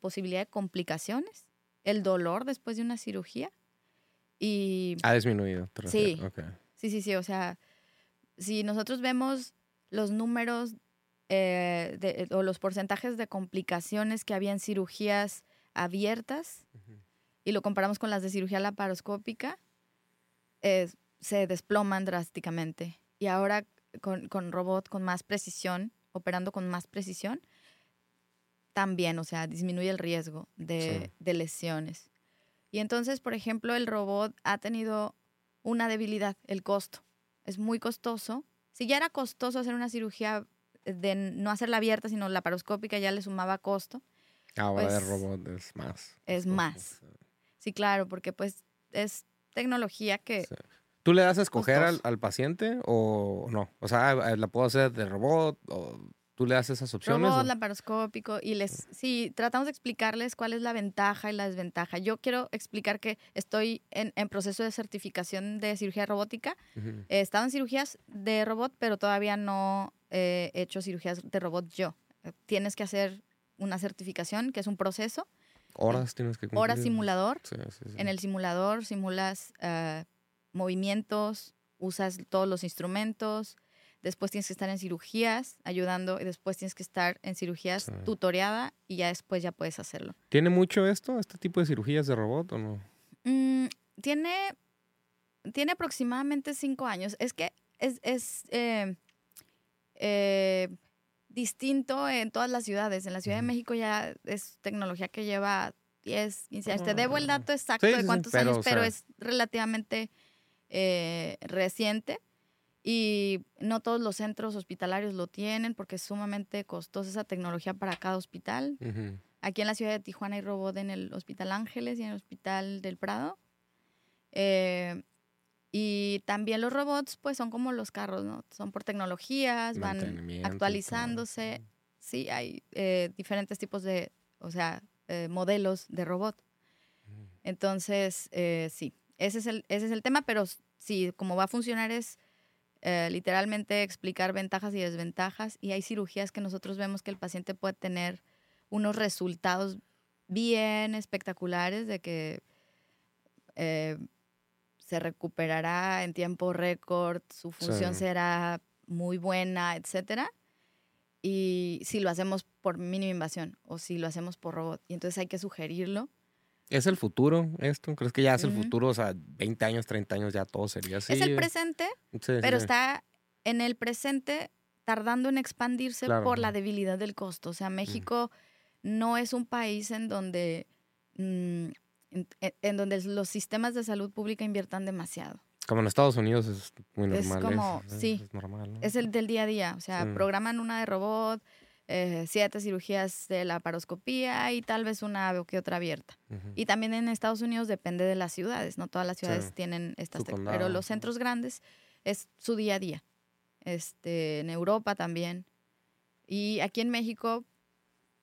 posibilidad de complicaciones, el dolor después de una cirugía y... Ha disminuido. Sí, sí, sí, sí, o sea, si nosotros vemos los números eh, o los porcentajes de complicaciones que había en cirugías abiertas y lo comparamos con las de cirugía laparoscópica, se desploman drásticamente. Y ahora con, con robot con más precisión, operando con más precisión, también, o sea, disminuye el riesgo de, de, lesiones. Y entonces, por ejemplo, el robot ha tenido una debilidad, el costo. Es muy costoso. Si ya era costoso hacer una cirugía de no hacerla abierta, sino laparoscópica, ya le sumaba costo. Ahora el pues robot es más. Es más. Sí, claro, porque pues es tecnología que ¿Tú le das a escoger al, paciente o no? O sea, ¿la puedo hacer de robot o tú le das esas opciones? Robot, laparoscópico y les... Sí, tratamos de explicarles cuál es la ventaja y la desventaja. Yo quiero explicar que estoy en, proceso de certificación de cirugía robótica. He estado en cirugías de robot, pero todavía no he hecho cirugías de robot yo. Tienes que hacer una certificación, que es un proceso. Horas tienes que cumplir. Horas simulador. Sí, sí, sí. En el simulador simulas... Uh, movimientos, usas todos los instrumentos, después tienes que estar en cirugías ayudando y después tienes que estar en cirugías tutoreada y ya después ya puedes hacerlo. ¿Tiene mucho esto, este tipo de cirugías de robot o no? Mm, tiene, tiene aproximadamente cinco años. Es que es, es eh, eh, distinto en todas las ciudades. En la Ciudad de México ya es tecnología que lleva 10, 15 años. Te debo el ah. dato exacto de cuántos años, pero es relativamente eh, reciente y no todos los centros hospitalarios lo tienen porque es sumamente costosa esa tecnología para cada hospital. Aquí en la ciudad de Tijuana hay robot en el Hospital Ángeles y en el Hospital del Prado. Eh, y también los robots, pues son como los carros, ¿no? Son por tecnologías, van actualizándose. Sí, hay eh, diferentes tipos de, o sea, modelos de robot. Entonces, sí, ese es el, ese es el tema, pero sí, como va a funcionar es eh, literalmente explicar ventajas y desventajas y hay cirugías que nosotros vemos que el paciente puede tener unos resultados bien espectaculares de que eh, se recuperará en tiempo récord, su función será muy buena, etcétera. Y si lo hacemos por mínima invasión o si lo hacemos por robot. Y entonces hay que sugerirlo ¿Es el futuro esto? ¿Crees que ya es el futuro? O sea, 20 años, 30 años ya todo sería así. Es el presente, pero está en el presente tardando en expandirse por la debilidad del costo. O sea, México no es un país en donde, mm, en, donde los sistemas de salud pública inviertan demasiado. Como en Estados Unidos es muy normal. Es como, sí, es, normal, es el del día a día. O sea, programan una de robot, eh, siete cirugías de la paroscopía y tal vez una o que otra abierta. Y también en Estados Unidos depende de las ciudades, no todas las ciudades tienen estas, pero los centros grandes es su día a día. Este, en Europa también. Y aquí en México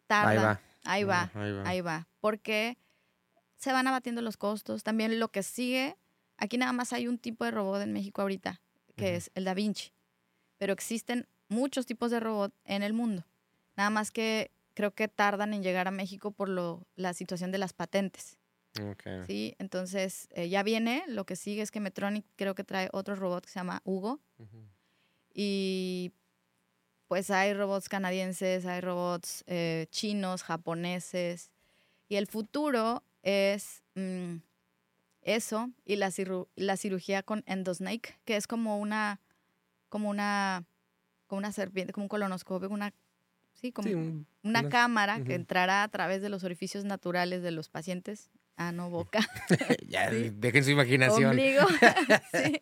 tarda. Ahí va. Ahí va, ahí va. Porque se van abatiendo los costos. También lo que sigue, aquí nada más hay un tipo de robot en México ahorita, que es el Da Vinci. Pero existen muchos tipos de robot en el mundo. Nada más que creo que tardan en llegar a México por lo, la situación de las patentes. Sí, entonces eh, ya viene. Lo que sigue es que Metronic creo que trae otro robot que se llama Hugo. Y pues hay robots canadienses, hay robots eh, chinos, japoneses. Y el futuro es mm, eso y la, la cirugía con endosnake, que es como una, como una, como una serpiente, como un colonoscopio, una Sí, como una, cámara que entrará a través de los orificios naturales de los pacientes, ano, boca. ya, dejen su imaginación. Ombligo. sí.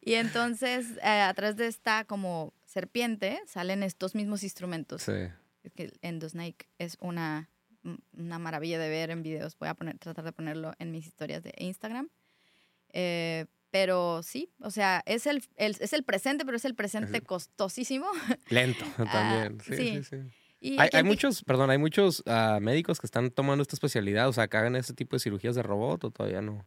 Y entonces, eh, a través de esta como serpiente, salen estos mismos instrumentos. Sí. Que endosnake es una una maravilla de ver en videos. Voy a poner, tratar de ponerlo en mis historias de Instagram. Eh, pero sí, o sea, es el, es el presente, pero es el presente costosísimo. Lento también. sí, sí, sí. hay, muchos, perdón, hay muchos ah, médicos que están tomando esta especialidad, o sea, que hagan este tipo de cirugías de robot o todavía no.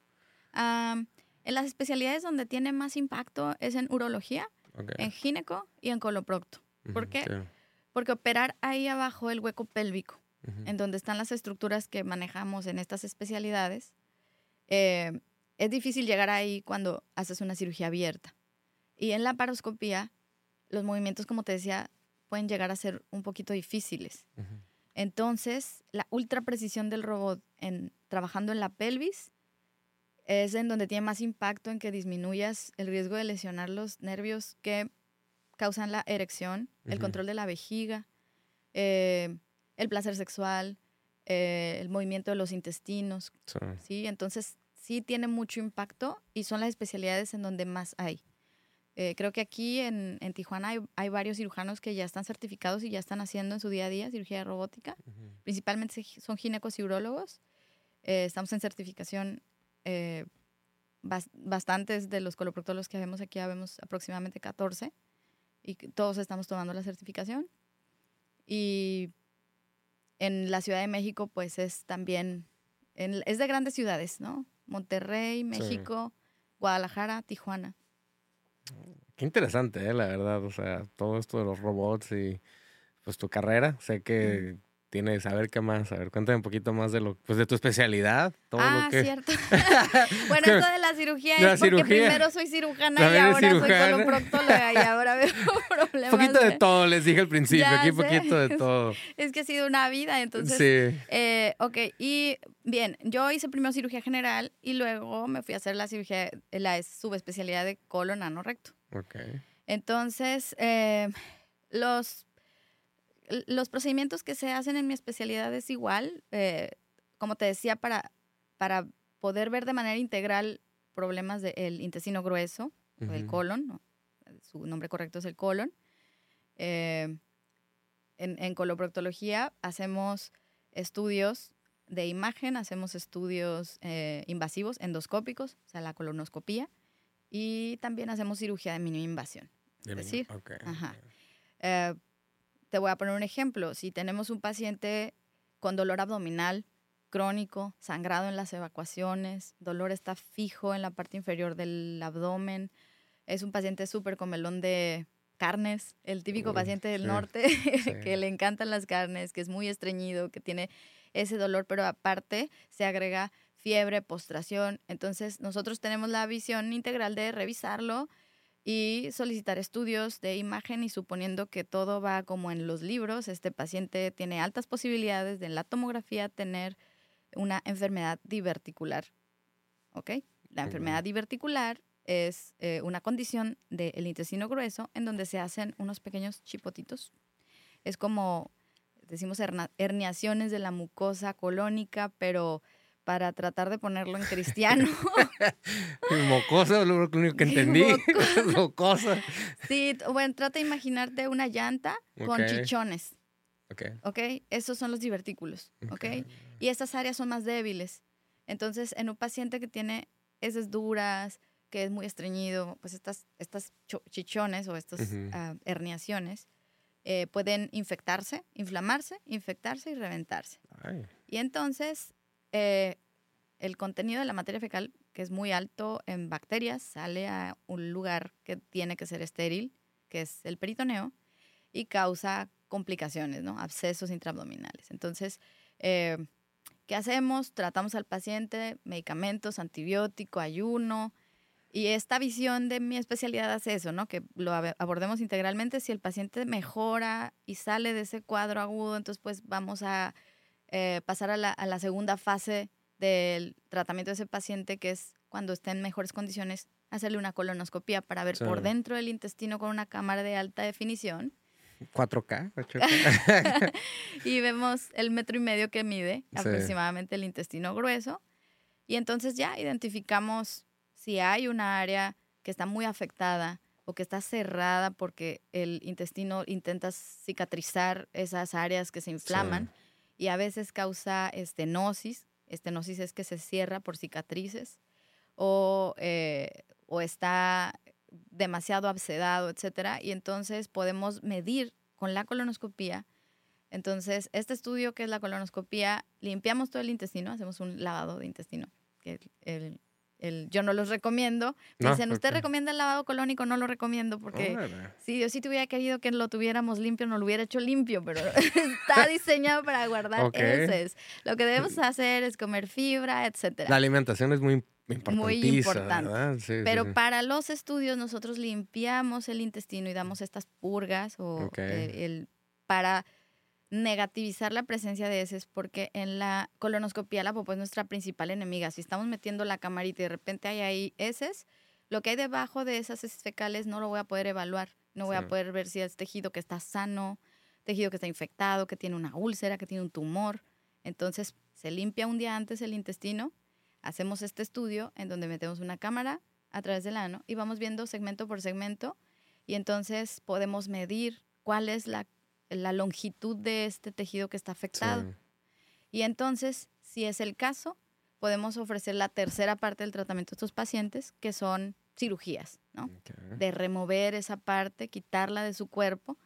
en las especialidades donde tiene más impacto es en urología, en gineco y en coloprocto. ¿Por qué? Porque operar ahí abajo el hueco pélvico, en donde están las estructuras que manejamos en estas especialidades, eh, es difícil llegar ahí cuando haces una cirugía abierta. Y en la paroscopía, los movimientos, como te decía, pueden llegar a ser un poquito difíciles. Entonces, la ultra precisión del robot en trabajando en la pelvis es en donde tiene más impacto en que disminuyas el riesgo de lesionar los nervios que causan la erección, el control de la vejiga, eh, el placer sexual, eh, el movimiento de los intestinos. Sí. Entonces, sí tiene mucho impacto y son las especialidades en donde más hay. Eh, creo que aquí en, Tijuana hay, varios cirujanos que ya están certificados y ya están haciendo en su día a día cirugía robótica. Principalmente son ginecos y urólogos. estamos en certificación bastantes de los coloproctólogos que vemos aquí, ya vemos aproximadamente 14 y todos estamos tomando la certificación. Y en la Ciudad de México, pues es también, es de grandes ciudades, ¿no? Monterrey, México, Guadalajara, Tijuana. Qué interesante, ¿eh? la verdad. O sea, todo esto de los robots y pues tu carrera. Sé que tiene saber qué más. A ver, cuéntame un poquito más de lo, pues de tu especialidad. Todo ah, lo que... cierto. bueno, esto de la cirugía es porque primero soy cirujana y ahora soy coloproctóloga y ahora veo problemas. Un poquito de... todo, les dije al principio, aquí un poquito de todo. Es que ha sido una vida, entonces. Sí. Eh, ok, y bien, yo hice primero cirugía general y luego me fui a hacer la cirugía, la subespecialidad de colon. Ok. Entonces, eh, los los procedimientos que se hacen en mi especialidad es igual, eh, como te decía, para, para poder ver de manera integral problemas del intestino grueso, o del colon, su nombre correcto es el colon. Eh, en, en coloproctología hacemos estudios de imagen, hacemos estudios eh, invasivos, endoscópicos, o sea, la colonoscopía, y también hacemos cirugía de mínima invasión. Es decir, ajá. Te voy a poner un ejemplo. Si tenemos un paciente con dolor abdominal crónico, sangrado en las evacuaciones, dolor está fijo en la parte inferior del abdomen, es un paciente súper comelón de carnes, el típico paciente del norte que le encantan las carnes, que es muy estreñido, que tiene ese dolor, pero aparte se agrega fiebre, postración. Entonces nosotros tenemos la visión integral de revisarlo y solicitar estudios de imagen y suponiendo que todo va como en los libros, este paciente tiene altas posibilidades de en la tomografía tener una enfermedad diverticular. ¿Ok? La enfermedad diverticular es eh, una condición del intestino grueso en donde se hacen unos pequeños chipotitos. Es como, decimos, herniaciones de la mucosa colónica, pero para tratar de ponerlo en cristiano. Mocosa, lo único que entendí. Mocosa. Sí, bueno, trata de imaginarte una llanta con chichones. Ok. Ok, esos son los divertículos. Ok. Y estas áreas son más débiles. Entonces, en un paciente que tiene heces duras, que es muy estreñido, pues estas, estas chichones o estas ah, herniaciones eh, pueden infectarse, inflamarse, infectarse y reventarse. Y entonces eh, el contenido de la materia fecal, que es muy alto en bacterias, sale a un lugar que tiene que ser estéril, que es el peritoneo, y causa complicaciones, ¿no? Abscesos intraabdominales. Entonces, eh, ¿qué hacemos? Tratamos al paciente, medicamentos, antibiótico, ayuno. Y esta visión de mi especialidad hace eso, ¿no? Que lo abordemos integralmente. Si el paciente mejora y sale de ese cuadro agudo, entonces pues vamos a eh, pasar a la, segunda fase del tratamiento de ese paciente, que es cuando está en mejores condiciones, hacerle una colonoscopia para ver por dentro del intestino con una cámara de alta definición. 4K, 8K. y vemos el metro y medio que mide aproximadamente el intestino grueso. Y entonces ya identificamos si hay una área que está muy afectada o que está cerrada porque el intestino intenta cicatrizar esas áreas que se inflaman y a veces causa estenosis. Estenosis es que se cierra por cicatrices o, eh, o está demasiado absedado, etcétera. Y entonces podemos medir con la colonoscopía. Entonces, este estudio que es la colonoscopía, limpiamos todo el intestino, hacemos un lavado de intestino, que el, yo no los recomiendo. Me dicen, ¿usted recomienda el lavado colónico? No lo recomiendo porque si yo sí te hubiera querido que lo tuviéramos limpio, no lo hubiera hecho limpio, pero está diseñado para guardar heces. Lo que debemos hacer es comer fibra, etcétera. La alimentación es muy muy importante. Pero para los estudios nosotros limpiamos el intestino y damos estas purgas o eh, el, para negativizar la presencia de heces porque en la colonoscopía la popó es nuestra principal enemiga. Si estamos metiendo la camarita y de repente hay ahí heces, lo que hay debajo de esas heces fecales no lo voy a poder evaluar. No voy a poder ver si es tejido que está sano, tejido que está infectado, que tiene una úlcera, que tiene un tumor. Entonces se limpia un día antes el intestino hacemos este estudio en donde metemos una cámara a través del ano y vamos viendo segmento por segmento y entonces podemos medir cuál es la, longitud de este tejido que está afectado. Y entonces, si es el caso, podemos ofrecer la tercera parte del tratamiento a estos pacientes, que son cirugías, ¿no? De remover esa parte, quitarla de su cuerpo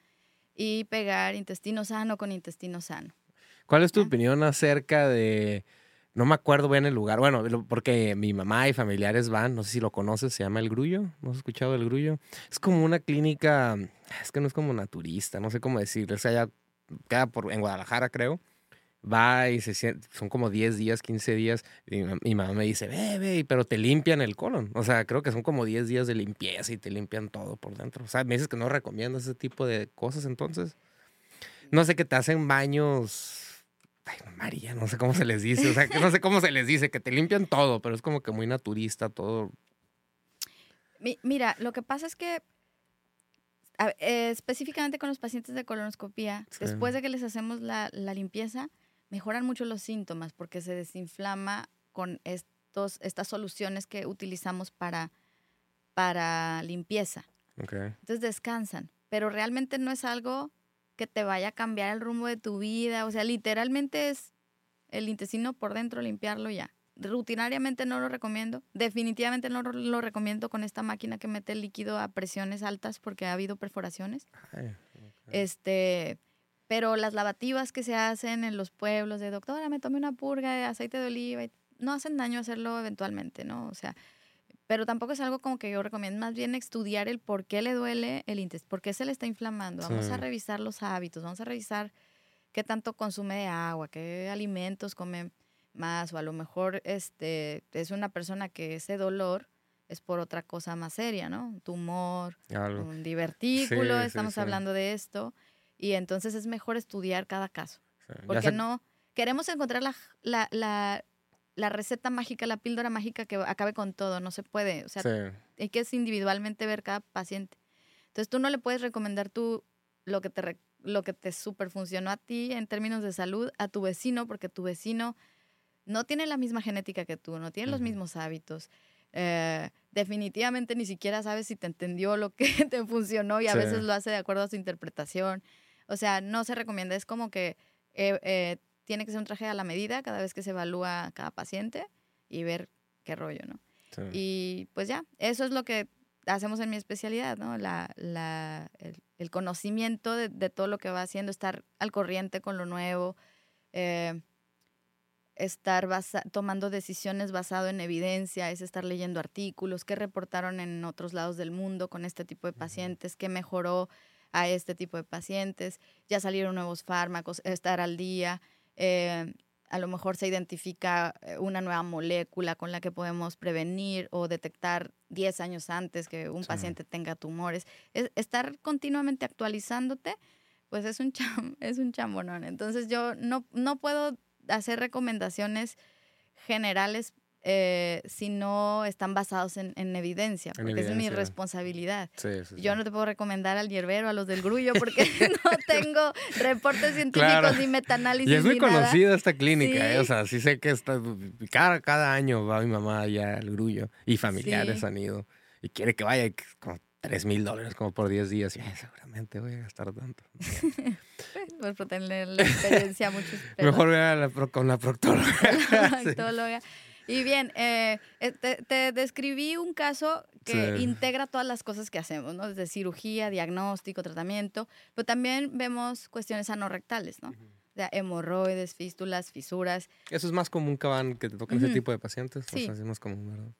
y pegar intestino sano con intestino sano. ¿Cuál es tu opinión acerca de no me acuerdo bien el lugar. Bueno, porque mi mamá y familiares van, no sé si lo conoces, se llama El Grullo. ¿No has escuchado El Grullo? Es como una clínica, es que no es como naturista, no sé cómo decirlo. O sea, ya queda por, en Guadalajara, creo. Va y se son como 10 días, 15 días. Y mi mamá me dice, ve, ve, pero te limpian el colon. O sea, creo que son como 10 días de limpieza y te limpian todo por dentro. O sea, me dices que no recomiendas ese tipo de cosas entonces. No sé, que te hacen baños Ay, María, no sé cómo se les dice, o sea, que no sé cómo se les dice, que te limpian todo, pero es como que muy naturista todo. mira, lo que pasa es que eh, específicamente con los pacientes de colonoscopía, después de que les hacemos la, limpieza, mejoran mucho los síntomas porque se desinflama con estos, estas soluciones que utilizamos para, para limpieza. Entonces descansan, pero realmente no es algo que te vaya a cambiar el rumbo de tu vida. O sea, literalmente es el intestino por dentro, limpiarlo ya. Rutinariamente no lo recomiendo. Definitivamente no lo recomiendo con esta máquina que mete el líquido a presiones altas porque ha habido perforaciones. Este, pero las lavativas que se hacen en los pueblos de doctora, me tomé una purga de aceite de oliva, no hacen daño hacerlo eventualmente, ¿no? O sea, pero tampoco es algo como que yo recomiendo, más bien estudiar el por qué le duele el intestino, por qué se le está inflamando. Vamos a revisar los hábitos, vamos a revisar qué tanto consume de agua, qué alimentos come más, o a lo mejor este, es una persona que ese dolor es por otra cosa más seria, ¿no? Un tumor, un divertículo, estamos hablando de esto. Y entonces es mejor estudiar cada caso. Porque no queremos encontrar la, la, la receta mágica, la píldora mágica que acabe con todo, no se puede. O sea, hay que individualmente ver cada paciente. Entonces tú no le puedes recomendar tú lo que te lo que te super funcionó a ti en términos de salud a tu vecino, porque tu vecino no tiene la misma genética que tú, no tiene los mismos hábitos. Eh, definitivamente ni siquiera sabes si te entendió lo que te funcionó y a veces lo hace de acuerdo a su interpretación. O sea, no se recomienda, es como que eh, eh, tiene que ser un traje a la medida cada vez que se evalúa cada paciente y ver qué rollo, ¿no? Y pues ya, eso es lo que hacemos en mi especialidad, ¿no? La, la, el, conocimiento de, de, todo lo que va haciendo, estar al corriente con lo nuevo, eh, estar tomando decisiones basado en evidencia, es estar leyendo artículos, qué reportaron en otros lados del mundo con este tipo de pacientes, qué mejoró a este tipo de pacientes, ya salieron nuevos fármacos, estar al día. Eh, a lo mejor se identifica eh, una nueva molécula con la que podemos prevenir o detectar 10 años antes que un paciente tenga tumores. estar continuamente actualizándote, pues es un, cham, es un chambonón. Entonces yo no, no puedo hacer recomendaciones generales eh, si no están basados en, evidencia, porque es mi responsabilidad. Yo no te puedo recomendar al hierbero, a los del grullo, porque no tengo reportes científicos ni metaanálisis. Y es muy conocida esta clínica, ¿eh? o sea, sí sé que está, cada, cada año va mi mamá allá al grullo y familiares han ido y quiere que vaya. 3 mil dólares como por 10 días. Y, seguramente voy a gastar tanto. pues por tener la experiencia muchos. Mejor voy con la proctóloga. la proctóloga. Y bien, eh, eh, te, describí un caso que integra todas las cosas que hacemos, ¿no? Desde cirugía, diagnóstico, tratamiento, pero también vemos cuestiones anorrectales, ¿no? De hemorroides, fístulas, fisuras. Eso es más común que van, que te tocan ese tipo de pacientes. Sí. O sea, es más común, ¿verdad?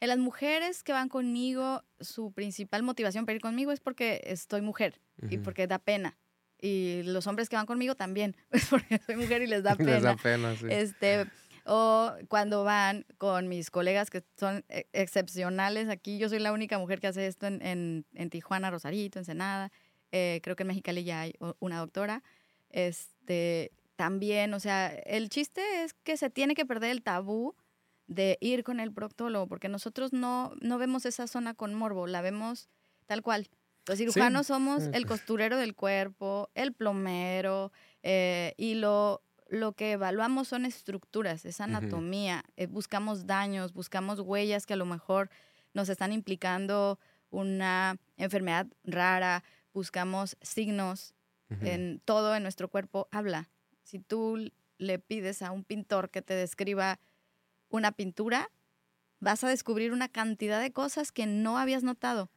En las mujeres que van conmigo, su principal motivación para ir conmigo es porque estoy mujer y porque da pena. Y los hombres que van conmigo también, es porque soy mujer y les da pena. les da pena, sí. Este, o cuando van con mis colegas que son e, excepcionales aquí. Yo soy la única mujer que hace esto en, en, Tijuana, Rosarito, Ensenada. Eh, creo que en Mexicali ya hay una doctora. Este, también, o sea, el chiste es que se tiene que perder el tabú de ir con el proctólogo, porque nosotros no, no vemos esa zona con morbo, la vemos tal cual. Los cirujanos somos el costurero del cuerpo, el plomero, eh, y lo, lo que evaluamos son estructuras, es anatomía, eh, buscamos daños, buscamos huellas que a lo mejor nos están implicando una enfermedad rara, buscamos signos en todo en nuestro cuerpo habla. Si tú le pides a un pintor que te describa una pintura, vas a descubrir una cantidad de cosas que no habías notado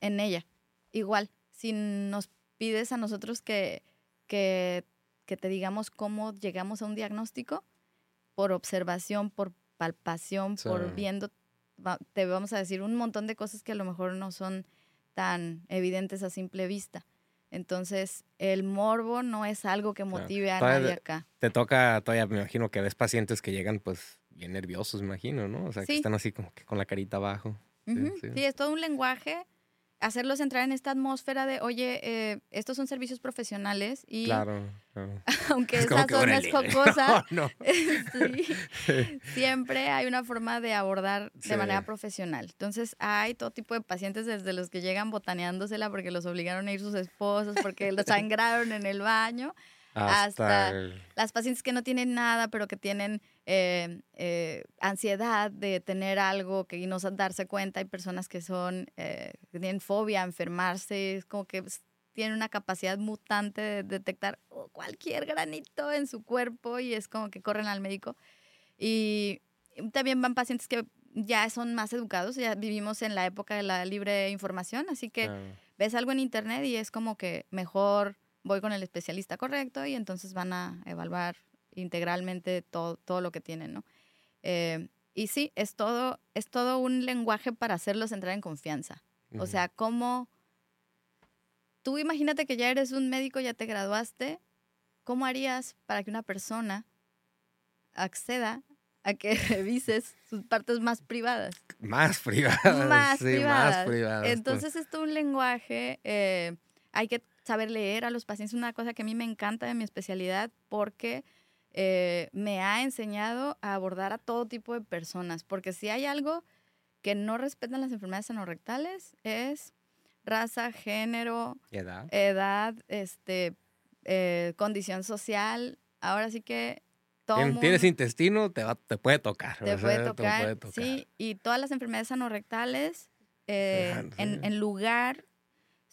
en ella. Igual, si nos pides a nosotros que, que que te digamos cómo llegamos a un diagnóstico por observación, por palpación, por viendo, te vamos a decir un montón de cosas que a lo mejor no son tan evidentes a simple vista. Entonces, el morbo no es algo que motive a nadie acá. Te toca, todavía me imagino que ves pacientes que llegan pues bien nerviosos, me imagino, ¿no? O sea, que están así como que con la carita abajo. sí, es todo un lenguaje hacerlos entrar en esta atmósfera de, oye, eh, estos son servicios profesionales y claro, aunque esa zona es jocosa, siempre hay una forma de abordar de manera profesional. Entonces hay todo tipo de pacientes desde los que llegan botaneándosela porque los obligaron a ir sus esposos, porque los sangraron en el baño, hasta, las pacientes que no tienen nada, pero que tienen eh, eh, ansiedad de tener algo que no darse cuenta. Hay personas que son, eh, tienen fobia a enfermarse, es como que pues, tienen una capacidad mutante de detectar cualquier granito en su cuerpo y es como que corren al médico. Y también van pacientes que ya son más educados, ya vivimos en la época de la libre información, así que ves algo en internet y es como que mejor voy con el especialista correcto y entonces van a evaluar integralmente todo, todo lo que tienen, ¿no? Eh, y sí, es todo, es todo un lenguaje para hacerlos entrar en confianza. O sea, cómo... Tú imagínate que ya eres un médico, ya te graduaste, ¿cómo harías para que una persona acceda a que revises sus partes más privadas? Más privadas. Más, sí, privadas. más privadas. Pues. Entonces, es todo un lenguaje, eh, hay que saber leer a los pacientes, una cosa que a mí me encanta de mi especialidad porque eh, me ha enseñado a abordar a todo tipo de personas, porque si hay algo que no respetan las enfermedades anorrectales es raza, género, edad, edad este, eh, condición social. Ahora sí que todo Tienes intestino, te, te puede tocar. Te, puede tocar, sí. Y todas las enfermedades anorrectales, eh, en, en, lugar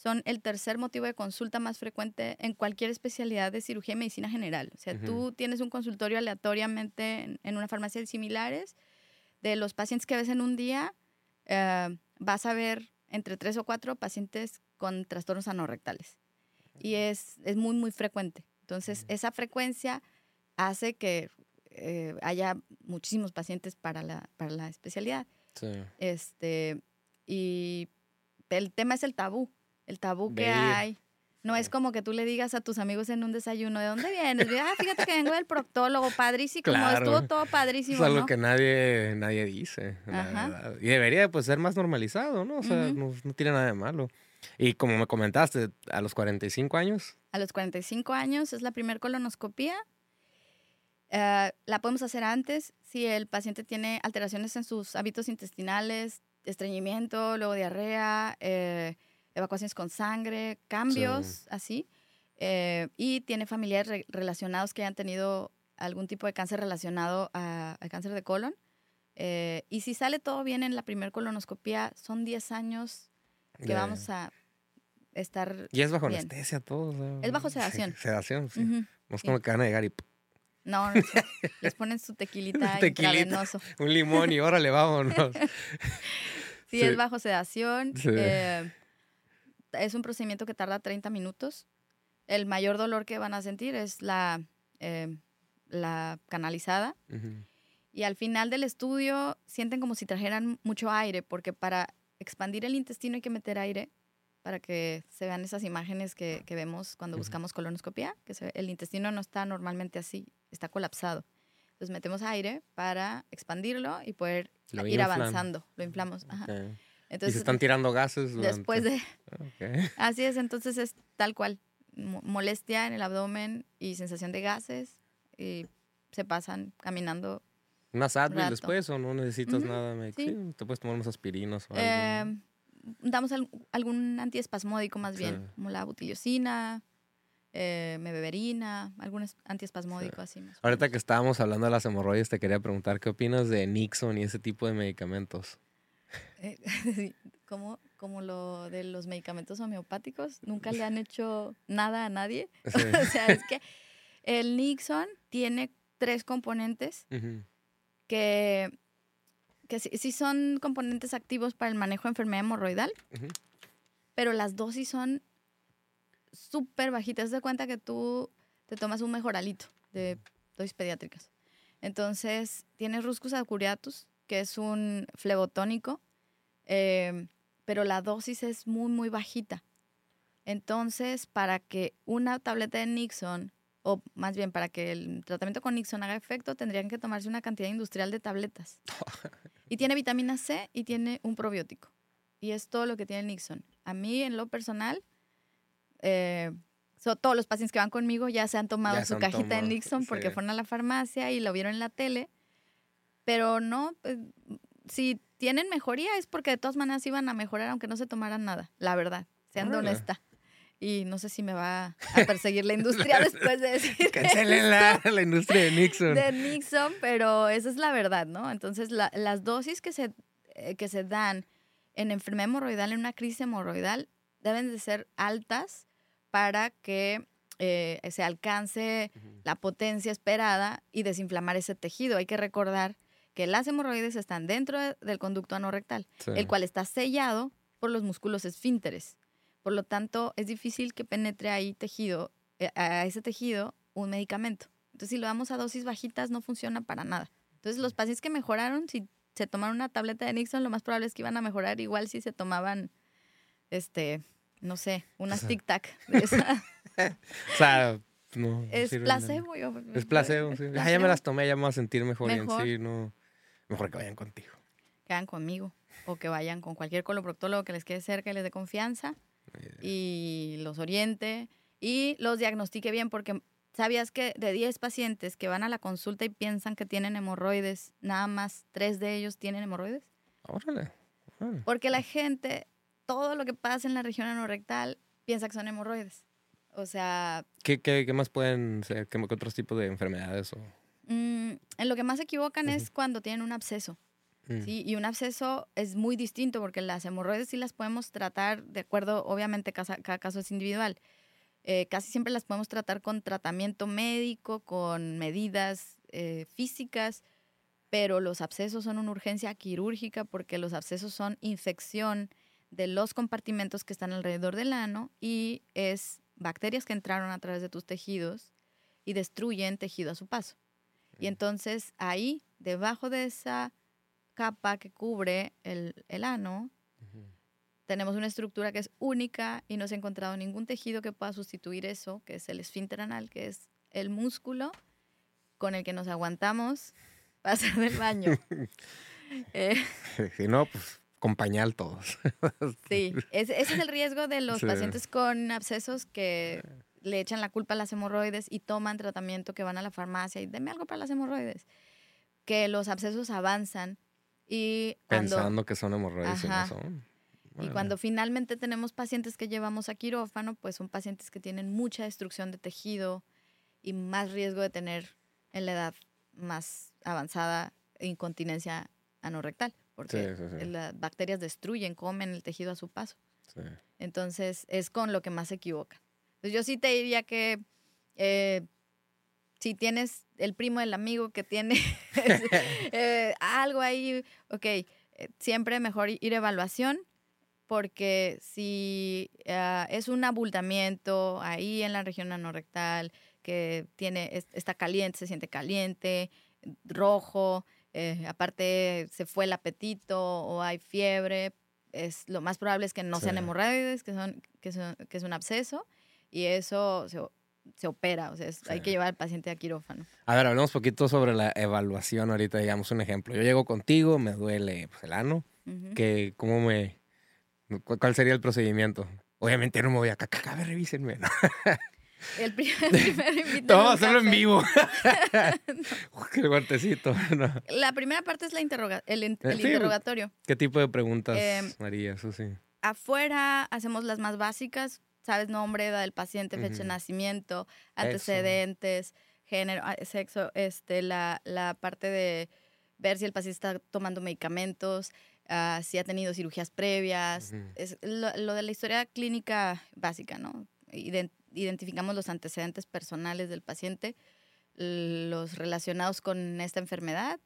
son el tercer motivo de consulta más frecuente en cualquier especialidad de cirugía y medicina general. O sea, tú tienes un consultorio aleatoriamente en, una farmacia de similares, de los pacientes que ves en un día, eh, vas a ver entre tres o cuatro pacientes con trastornos anorrectales. Y es, es muy, muy frecuente. Entonces, esa frecuencia hace que eh, haya muchísimos pacientes para la, para la especialidad. Sí. Este, y el tema es el tabú el tabú que hay. No es como que tú le digas a tus amigos en un desayuno, ¿de dónde vienes? Ah, fíjate que vengo del proctólogo, padrísimo, como estuvo todo padrísimo. Es algo que nadie, nadie dice. Y debería pues, ser más normalizado, ¿no? O sea, no, tiene nada de malo. Y como me comentaste, a los 45 años. A los 45 años es la primera colonoscopía. Eh, la podemos hacer antes si el paciente tiene alteraciones en sus hábitos intestinales, estreñimiento, luego diarrea, eh, evacuaciones con sangre, cambios así. Eh, y tiene familiares relacionados que hayan tenido algún tipo de cáncer relacionado al cáncer de colon. Eh, y si sale todo bien en la primera colonoscopia, son 10 años que De- vamos a estar... Y es bajo Bien. anestesia todo. o sea, Es bajo sedación. Sedación, sí. No es sí. como que van a llegar y. No, no, sí. les ponen su tequilita Tequilita. un limón y órale, vámonos. Sí, Sí. es bajo sedación. Sí. eh, es un procedimiento que tarda 30 minutos. El mayor dolor que van a sentir es la, eh, la canalizada. Y al final del estudio sienten como si trajeran mucho aire, porque para expandir el intestino hay que meter aire para que se vean esas imágenes que, que vemos cuando buscamos colonoscopia, que se el intestino no está normalmente así, está colapsado. Entonces metemos aire para expandirlo y poder Lo ir avanzando, lo inflamos. ajá. Y se están tirando gases. durante- después de... Así es, entonces es tal cual, mo- molestia en el abdomen y sensación de gases y se pasan caminando. ¿Unas Advil después o no necesitas nada? sí. sí, te puedes tomar unas aspirinas o algo. Eh, damos al- algún antiespasmódico más bien, Sí. como la butiliocina, eh, mebeberina, algún es- antiespasmódico así. más Ahorita menos. que estábamos hablando de las hemorroides, te quería preguntar, ¿qué opinas de Nixon y ese tipo de medicamentos? Eh, como, como lo de los medicamentos homeopáticos, nunca le han hecho nada a nadie. Sí. o sea, es que el Nixon tiene tres componentes que, que sí, sí son componentes activos para el manejo de enfermedad hemorroidal, pero las dosis son súper bajitas. Haz de cuenta que tú te tomas un mejoralito de dosis pediátricas. Entonces, tienes Ruscus acureatus, que es un flebotónico, eh, pero la dosis es muy, muy bajita. Entonces, para que una tableta de Nixon, o más bien para que el tratamiento con Nixon haga efecto, tendrían que tomarse una cantidad industrial de tabletas. Y tiene vitamina C y tiene un probiótico. Y es todo lo que tiene el Nixon. A mí, en lo personal, eh, so- todos los pacientes que van conmigo ya se han tomado Ya su cajita de Nixon porque sí. fueron a la farmacia y lo vieron en la tele. Pero no, pues, si tienen mejoría es porque de todas maneras iban a mejorar aunque no se tomaran nada, la verdad, siendo Órale. honesta. Y no sé si me va a perseguir la industria después de decir Cancelen la, la industria de Nixon. de Nixon, pero esa es la verdad, ¿no? Entonces, la- las dosis que se, eh, que se dan en enfermedad hemorroidal, en una crisis hemorroidal, deben de ser altas para que eh, se alcance Ujú. la potencia esperada y desinflamar ese tejido. Hay que recordar que las hemorroides están dentro de- del conducto anorrectal, Sí. el cual está sellado por los músculos esfínteres. Por lo tanto, es difícil que penetre ahí tejido, eh, a ese tejido un medicamento. Entonces, si lo damos a dosis bajitas, no funciona para nada. Entonces, los pacientes que mejoraron, si se tomaron una tableta de Nixon, lo más probable es que iban a mejorar igual si se tomaban, este, no sé, unas sea, tic-tac. O sea, no. es placebo. yo- Es placebo, sí. Ah, ya me las tomé, ya me voy a sentir mejor, y en Mejor. sí, no. Mejor que vayan contigo. quedan conmigo o que vayan con cualquier coloproctólogo que les quede cerca y les dé confianza y los oriente y los diagnostique bien porque sabías que de 10 pacientes que van a la consulta y piensan que tienen hemorroides, nada más 3 de ellos tienen hemorroides. Órale. órale. Porque la gente, todo lo que pasa en la región anorrectal, piensa que son hemorroides. O sea, ¿Qué, qué, qué más pueden ser? ¿Qué, qué otros tipos de enfermedades? O... mm, en lo que más se equivocan es cuando tienen un absceso. Mm. Sí, y un absceso es muy distinto porque las hemorroides sí las podemos tratar de acuerdo, obviamente cada caso es individual. Eh, casi siempre las podemos tratar con tratamiento médico, con medidas eh, físicas, pero los abscesos son una urgencia quirúrgica porque los abscesos son infección de los compartimentos que están alrededor del ano y es bacterias que entraron a través de tus tejidos y destruyen tejido a su paso. Y entonces ahí, debajo de esa capa que cubre el, el ano, tenemos una estructura que es única y no se ha encontrado ningún tejido que pueda sustituir eso, que es el esfínter anal, que es el músculo con el que nos aguantamos para hacer del baño. Eh, Si no, pues con pañal todos. sí, ese, ese es el riesgo de los Sí. pacientes con abscesos que le echan la culpa a las hemorroides y toman tratamiento que van a la farmacia y deme algo para las hemorroides. Que los abscesos avanzan y cuando... Pensando que son hemorroides y no son. Y cuando finalmente tenemos pacientes que llevamos a quirófano, pues son pacientes que tienen mucha destrucción de tejido y más riesgo de tener en la edad más avanzada incontinencia anorrectal, porque Sí, sí, sí. las bacterias destruyen, comen el tejido a su paso. Entonces, es con lo que más se equivoca. Entonces, yo sí te diría que eh, si tienes el primo del amigo que tiene eh, algo ahí, ok, eh, siempre mejor ir evaluación, porque si ah, es un abultamiento ahí en la región anorrectal, que tiene, está caliente, se siente caliente, rojo, eh, aparte se fue el apetito o hay fiebre, es, lo más probable es que no sean hemorroides, que, son, que, que es un absceso, y eso se, se opera, o sea, hay que llevar al paciente a quirófano. A ver, hablemos un poquito sobre la evaluación ahorita, digamos un ejemplo. Yo llego contigo, me duele pues, el ano, que, ¿cómo me, ¿cuál sería el procedimiento? Obviamente no me voy a caca, revísenme. ¿no? El, primer invitado. Vamos a hacerlo en vivo. Qué guantecito. La primera parte es la interroga el, eh, interrogatorio. ¿Qué tipo de preguntas, em, María? Eso sí. Afuera hacemos las más básicas, sabes nombre, edad del paciente, fecha de nacimiento, antecedentes, género, ah, sexo, este, la, la parte de ver si el paciente está tomando medicamentos, uh, si ha tenido cirugías previas, es lo, lo, de la historia clínica básica, ¿no? identificamos los antecedentes personales del paciente, los relacionados con esta enfermedad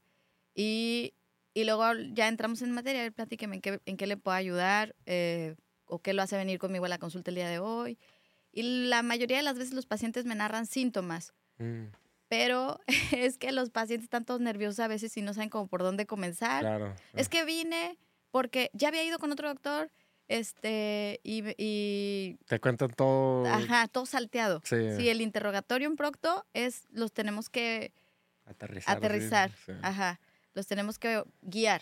y, y luego ya entramos en materia, platíqueme en qué, en qué le puedo ayudar eh, o qué lo hace venir conmigo a la consulta el día de hoy. Y la mayoría de las veces los pacientes me narran síntomas. Mm. Pero es que los pacientes están todos nerviosos a veces y no saben cómo por dónde comenzar. Claro. Es que vine porque ya había ido con otro doctor este, y, Te cuentan todo. Ajá, todo salteado. Sí. el interrogatorio en Procto es, los tenemos que aterrizar. Aterrizar, ajá. Los tenemos que guiar.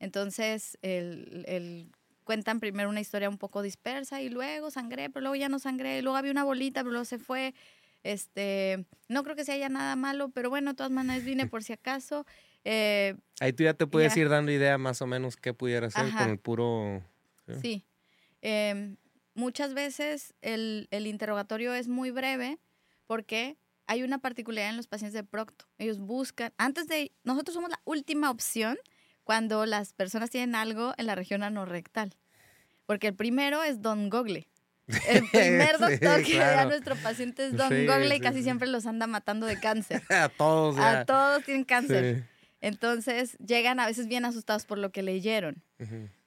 Entonces, el, el, cuentan primero una historia un poco dispersa y luego sangré, pero luego ya no sangré, y luego había una bolita, pero luego se fue. Este, no creo que se haya nada malo, pero bueno, de todas maneras vine por si acaso. Eh, Ahí tú ya te puedes ir dando idea más o menos qué pudiera ser con el puro Sí. Em, muchas veces el, interrogatorio es muy breve porque hay una particularidad en los pacientes de Procto. Ellos buscan, antes de, nosotros somos la última opción cuando las personas tienen algo en la región anorrectal. Porque el primero es Don Gogle. El primer doctor que ve a nuestro paciente es Don Gogle y casi siempre los anda matando de cáncer. a todos. A todos tienen cáncer. Entonces llegan a veces bien asustados por lo que leyeron.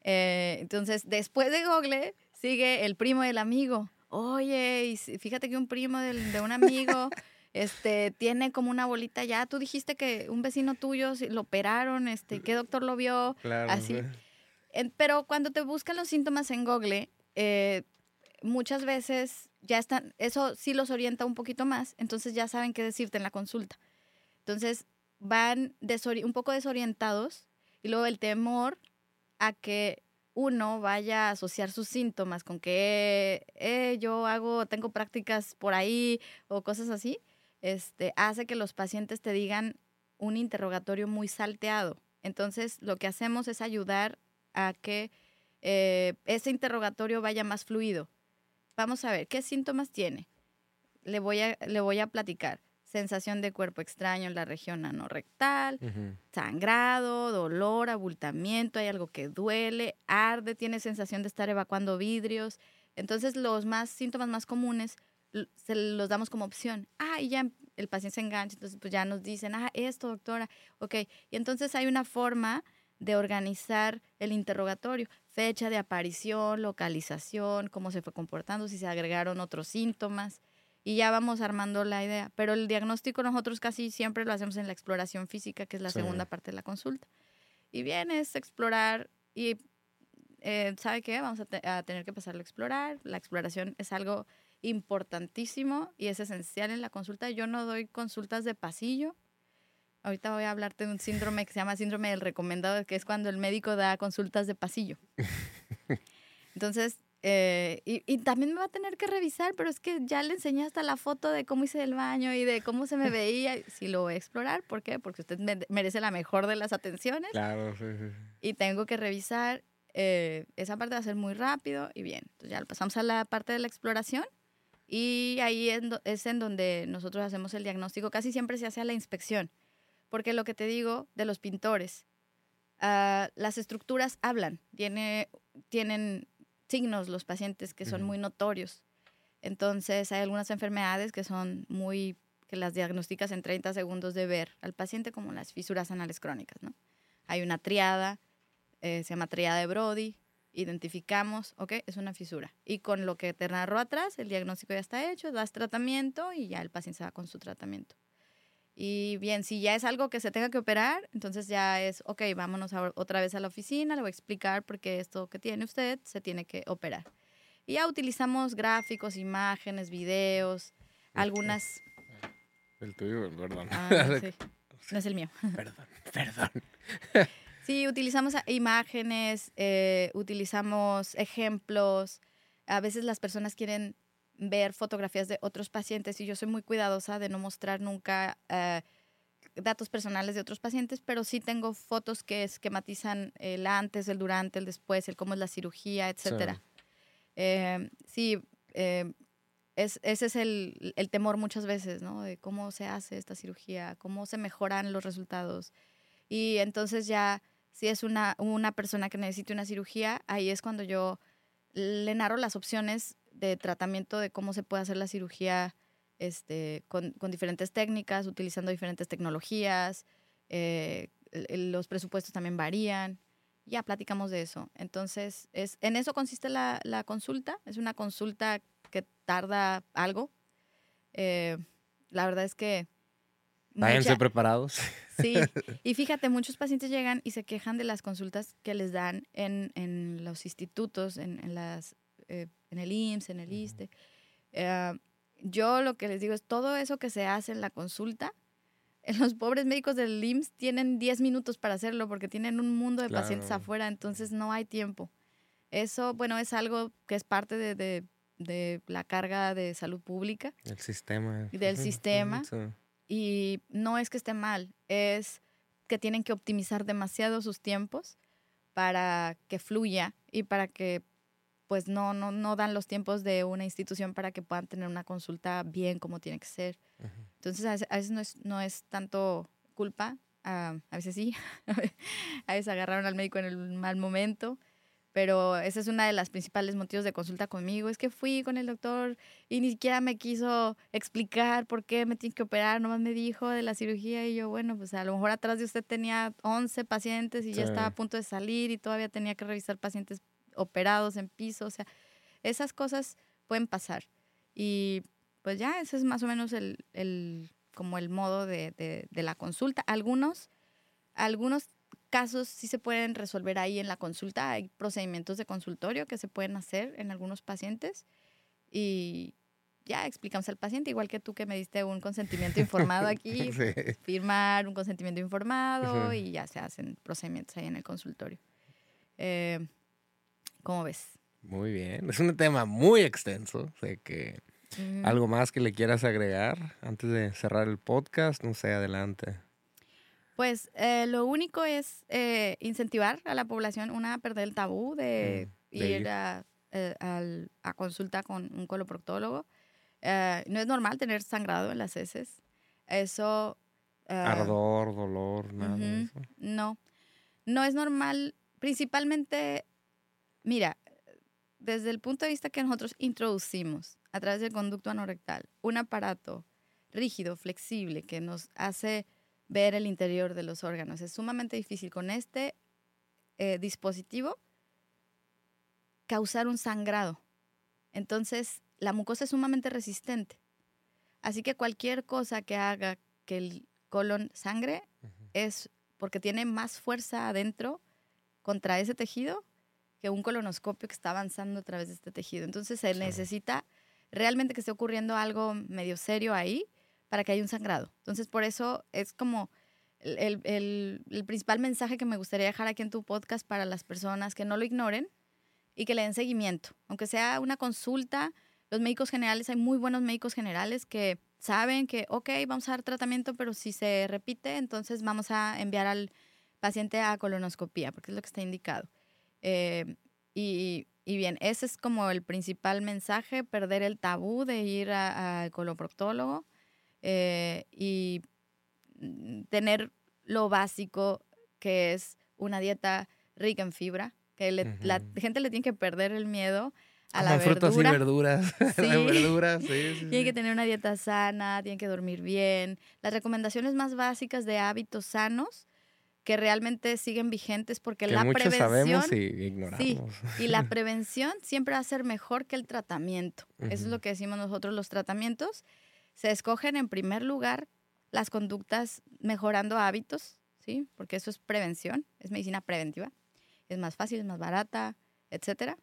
Eh, entonces, después de Google, sigue el primo del amigo. Oye, fíjate que un primo de un amigo este, tiene como una bolita ya. Tú dijiste que un vecino tuyo lo operaron, este, ¿qué doctor lo vio? Así. pero cuando te buscan los síntomas en Google, eh, muchas veces ya están, eso sí los orienta un poquito más, entonces ya saben qué decirte en la consulta. Entonces van un poco desorientados y luego el temor a que uno vaya a asociar sus síntomas con que eh, yo hago, tengo prácticas por ahí o cosas así, este, hace que los pacientes te digan un interrogatorio muy salteado. Entonces, lo que hacemos es ayudar a que eh, ese interrogatorio vaya más fluido. Vamos a ver, ¿qué síntomas tiene? Le voy a, le voy a platicar sensación de cuerpo extraño en la región anorrectal, sangrado, dolor, abultamiento, hay algo que duele, arde, tiene sensación de estar evacuando vidrios. Entonces, los más síntomas más comunes se los damos como opción. Ah, y ya el paciente se engancha, entonces pues ya nos dicen, ah, esto, doctora, ok. Y entonces hay una forma de organizar el interrogatorio, fecha de aparición, localización, cómo se fue comportando, si se agregaron otros síntomas y ya vamos armando la idea. Pero el diagnóstico nosotros casi siempre lo hacemos en la exploración física, que es la segunda parte de la consulta. Y bien, es explorar y, eh, ¿sabe qué? Vamos a, tener que pasarlo a explorar. La exploración es algo importantísimo y es esencial en la consulta. Yo no doy consultas de pasillo. Ahorita voy a hablarte de un síndrome que se llama síndrome del recomendado, que es cuando el médico da consultas de pasillo. Entonces, eh, y, también me va a tener que revisar, pero es que ya le enseñé hasta la foto de cómo hice el baño y de cómo se me veía. Si lo voy a explorar, ¿por qué? Porque usted merece la mejor de las atenciones. Claro, sí, sí. Y tengo que revisar. Eh, esa parte va a ser muy rápido y bien. Entonces ya pasamos a la parte de la exploración y ahí es en donde nosotros hacemos el diagnóstico. Casi siempre se hace a la inspección, porque lo que te digo de los pintores, ah, las estructuras hablan, tiene, tienen signos los pacientes que son muy notorios. Entonces, hay algunas enfermedades que son muy, que las diagnosticas en 30 segundos de ver al paciente, como las fisuras anales crónicas, ¿no? Hay una triada, eh, se llama triada de Brody, identificamos, ok, es una fisura. Y con lo que te narró atrás, el diagnóstico ya está hecho, das tratamiento y ya el paciente se va con su tratamiento. Y bien, si ya es algo que se tenga que operar, entonces ya es, ok, vámonos a- otra vez a la oficina, le voy a explicar por qué esto que tiene usted se tiene que operar. Y ya utilizamos gráficos, imágenes, videos, algunas... El tuyo, perdón. Ah, sí, no es el mío. Perdón, perdón. Sí, utilizamos imágenes, eh, utilizamos ejemplos. A veces las personas quieren ver fotografías de otros pacientes y yo soy muy cuidadosa de no mostrar nunca eh, datos personales de otros pacientes, pero sí tengo fotos que esquematizan el antes, el durante, el después, el cómo es la cirugía, etcétera. Eh, sí, eh, es, ese es el, el temor muchas veces, ¿no? De cómo se hace esta cirugía, cómo se mejoran los resultados. Y entonces ya, si es una, una persona que necesite una cirugía, ahí es cuando yo le narro las opciones de tratamiento de cómo se puede hacer la cirugía este, con, con diferentes técnicas, utilizando diferentes tecnologías. eh, los presupuestos también varían. Ya platicamos de eso. Entonces, es, en eso consiste la, la consulta. Es una consulta que tarda algo. Eh, la verdad es que... Váyanse mucha- preparados. Sí, y fíjate, muchos pacientes llegan y se quejan de las consultas que les dan en, en los institutos, en, en las, eh, en el IMSS, en el ISTE. Eh, yo lo que les digo es todo eso que se hace en la consulta, los pobres médicos del IMSS tienen 10 minutos para hacerlo porque tienen un mundo de pacientes afuera, entonces no hay tiempo. Eso, bueno, es algo que es parte de, de- de la carga de salud pública. El sistema. Y del sistema. Y no es que esté mal, es que tienen que optimizar demasiado sus tiempos para que fluya y para que pues no, no, no dan los tiempos de una institución para que puedan tener una consulta bien como tiene que ser. Entonces a veces, a veces no, es, no es tanto culpa, ah, a veces sí, a veces agarraron al médico en el mal momento, pero ese es una de las principales motivos de consulta conmigo, es que fui con el doctor y ni siquiera me quiso explicar por qué me tiene que operar, nomás me dijo de la cirugía y yo, bueno, pues a lo mejor atrás de usted tenía 11 pacientes y ya Sí. estaba a punto de salir y todavía tenía que revisar pacientes operados en piso, o sea, esas cosas pueden pasar. Y pues ya, ese es más o menos el, el como el modo de, de- de la consulta. Algunos, algunos casos sí se pueden resolver ahí en la consulta. Hay procedimientos de consultorio que se pueden hacer en algunos pacientes y ya explicamos al paciente, igual que tú que me diste un consentimiento informado aquí, Sí. firmar un consentimiento informado Ujú. y ya se hacen procedimientos ahí en el consultorio. Eh, ¿Cómo ves? Muy bien. Es un tema muy extenso. Sé que Mm, algo más que le quieras agregar antes de cerrar el podcast, no sé, adelante. Pues eh, lo único es eh, incentivar a la población, una, a perder el tabú de, Mm, de ir, ir. A, eh, a consulta con un coloproctólogo. Eh, no es normal tener sangrado en las heces. Eso... Ardor, dolor, nada de eso. No, no es normal, principalmente, mira, desde el punto de vista que nosotros introducimos a través del conducto anorrectal un aparato rígido, flexible, que nos hace ver el interior de los órganos. Es sumamente difícil con este eh, dispositivo causar un sangrado. Entonces, la mucosa es sumamente resistente. Así que cualquier cosa que haga que el colon sangre es porque tiene más fuerza adentro contra ese tejido que un colonoscopio que está avanzando a través de este tejido. Entonces se Sí. necesita realmente que esté ocurriendo algo medio serio ahí para que haya un sangrado. Entonces por eso es como el, principal mensaje que me gustaría dejar aquí en tu podcast para las personas que no lo ignoren y que le den seguimiento. Aunque sea una consulta, los médicos generales, hay muy buenos médicos generales que saben que, ok, vamos a dar tratamiento, pero si se repite, entonces vamos a enviar al paciente a colonoscopía, porque es lo que está indicado. Eh, y, y bien, ese es como el principal mensaje, perder el tabú de ir al coloproctólogo eh, y tener lo básico que es una dieta rica en fibra, que que la gente le tiene que perder el miedo a la frutas verdura. y verduras. Sí. verduras, sí, sí, Tiene que tener una dieta sana, tiene que dormir bien. Las recomendaciones más básicas de hábitos sanos que realmente siguen vigentes porque que la prevención sabemos y ignoramos. Sí, y la prevención siempre va a ser mejor que el tratamiento. Eso es lo que decimos nosotros, los tratamientos se escogen en primer lugar las conductas mejorando hábitos, ¿sí? Porque eso es prevención, es medicina preventiva. Es más fácil, es más barata, etcétera.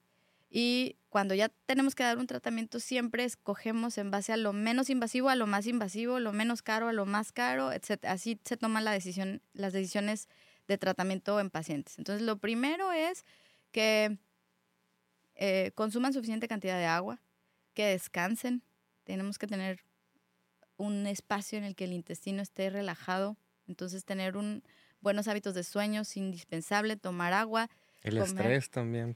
Y cuando ya tenemos que dar un tratamiento, siempre escogemos en base a lo menos invasivo, a lo más invasivo, lo menos caro, a lo más caro, etc. Así se toman las decisiones de tratamiento en pacientes. Entonces, lo primero es que eh, consuman suficiente cantidad de agua, que descansen. Tenemos que tener un espacio en el que el intestino esté relajado. Entonces, tener un, buenos hábitos de sueño es indispensable, tomar agua, El comer. estrés también.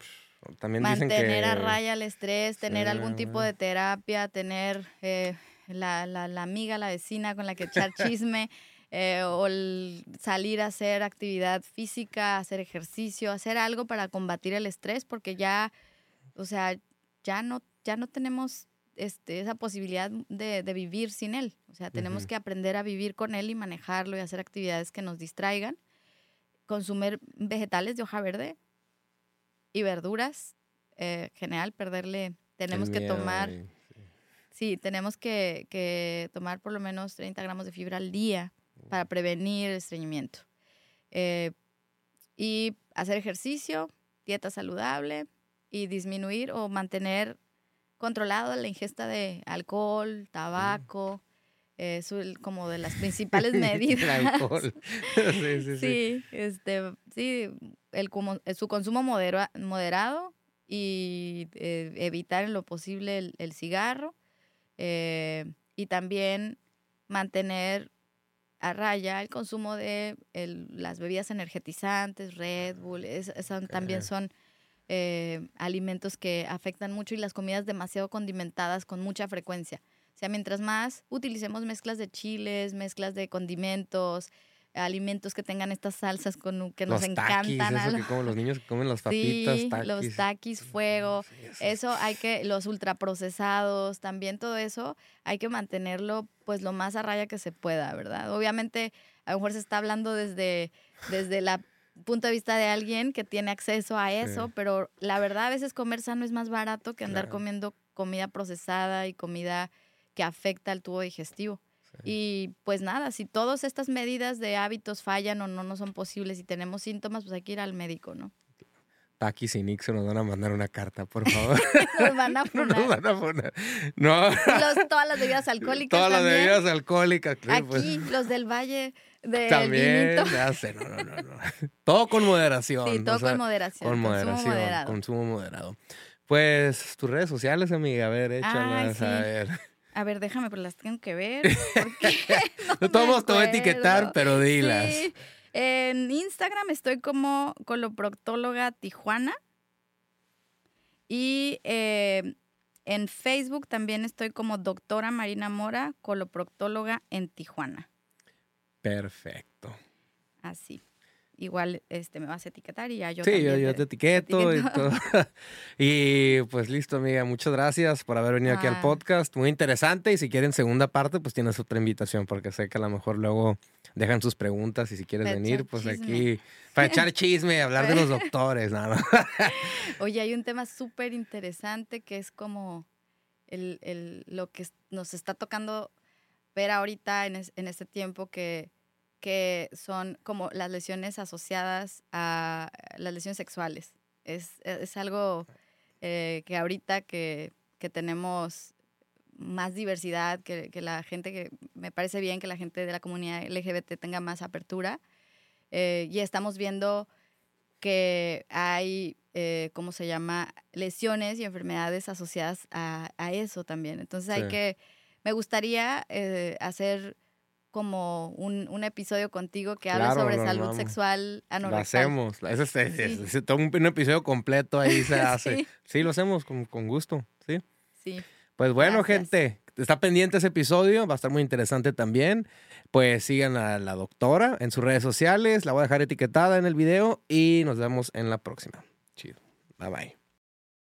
También dicen que... mantener a raya el estrés, tener Sí, algún tipo de terapia, tener eh, la, la- la amiga, la vecina con la que echar chisme, eh, o el salir a hacer actividad física, hacer ejercicio, hacer algo para combatir el estrés, porque ya, o sea, ya no, ya no tenemos este, esa posibilidad de, de vivir sin él. O sea, tenemos que aprender a vivir con él y manejarlo y hacer actividades que nos distraigan. Consumir vegetales de hoja verde y verduras. eh, general, perderle. el Tenemos que miedo tomar, y- sí, tenemos que, que tomar por lo menos 30 gramos de fibra al día para prevenir el estreñimiento. Eh, y hacer ejercicio, dieta saludable y disminuir o mantener controlado la ingesta de alcohol, tabaco, eh, como de las principales medidas. el alcohol. sí, sí, sí. Sí, este, sí, el, como- eh, su consumo modera- moderado y eh, evitar en lo posible el, el cigarro eh, y también mantener a raya el consumo de el- las bebidas energetizantes, Red Bull, es- son- también son eh, alimentos que afectan mucho y las comidas demasiado condimentadas con mucha frecuencia. O sea, mientras más utilicemos mezclas de chiles, mezclas de condimentos, alimentos que tengan estas salsas con, que nos los encantan. taquis, a eso los- que comen los niños que comen las papitas, Sí, taquis. los taquis, fuego. Sí, eso Eso es- hay que, los ultraprocesados, también todo eso, hay que mantenerlo pues lo más a raya que se pueda, ¿verdad? Obviamente, a lo mejor se está hablando desde, desde la punto de vista de alguien que tiene acceso a eso, Sí. pero la verdad a veces comer sano es más barato que andar Claro. comiendo comida procesada y comida que afecta al tubo digestivo. Y pues nada, si todas estas medidas de hábitos fallan o no, no son posibles y tenemos síntomas, pues hay que ir al médico, ¿no? Taquis y Nixon nos van a mandar una carta, por favor. Nos van a no nos van a poner. No. Los- todas las bebidas alcohólicas Todas las bebidas alcohólicas. sí, pues, Aquí, los del Valle del también. vinito. Ya sé, no, no, no, no. Todo con moderación. Sí, todo o sea, con moderación. Con consumo moderación. moderado. Consumo moderado. Pues tus redes sociales, amiga, a ver, échalas, sí. a ver. A ver, déjame, pero las tengo que ver. Porque no De todos te voy a etiquetar, pero dilas. Sí. En Instagram estoy como coloproctóloga Tijuana. Y eh, en Facebook también estoy como doctora Marina Mora, coloproctóloga en Tijuana. Perfecto. Así. Igual este, me vas a etiquetar y ya yo sí, yo, te etiqueto y etiqueto. todo. y pues listo, amiga. Muchas gracias por haber venido aquí al podcast. Muy interesante. Y si quieren segunda parte, pues tienes otra invitación, porque sé que a lo mejor luego dejan sus preguntas y si quieres Para venir, pues chisme. aquí para echar chisme, hablar de los doctores, nada. Oye, hay un tema súper interesante que es como el, el- lo que nos está tocando ver ahorita en, es- en este tiempo que, que son como las lesiones asociadas a las lesiones sexuales. Es, es algo eh, que ahorita que, que tenemos más diversidad, que, que la gente, que me parece bien que la gente de la comunidad LGBT tenga más apertura. eh, y estamos viendo que hay, eh, ¿cómo se llama?, lesiones y enfermedades asociadas a, a eso también. Entonces hay Sí. que, me gustaría eh, hacer como un, un episodio contigo que Claro, sobre lo salud sexual Lo anorexal. hacemos. Ese es, es- Sí. es- es todo un, un episodio completo ahí se hace. Sí. sí. lo hacemos con, con gusto. Sí. Sí. Pues bueno, Gracias. gente, está pendiente ese episodio, va a estar muy interesante también. Pues sigan a la doctora en sus redes sociales, la voy a dejar etiquetada en el video y nos vemos en la próxima. Chido. Bye bye.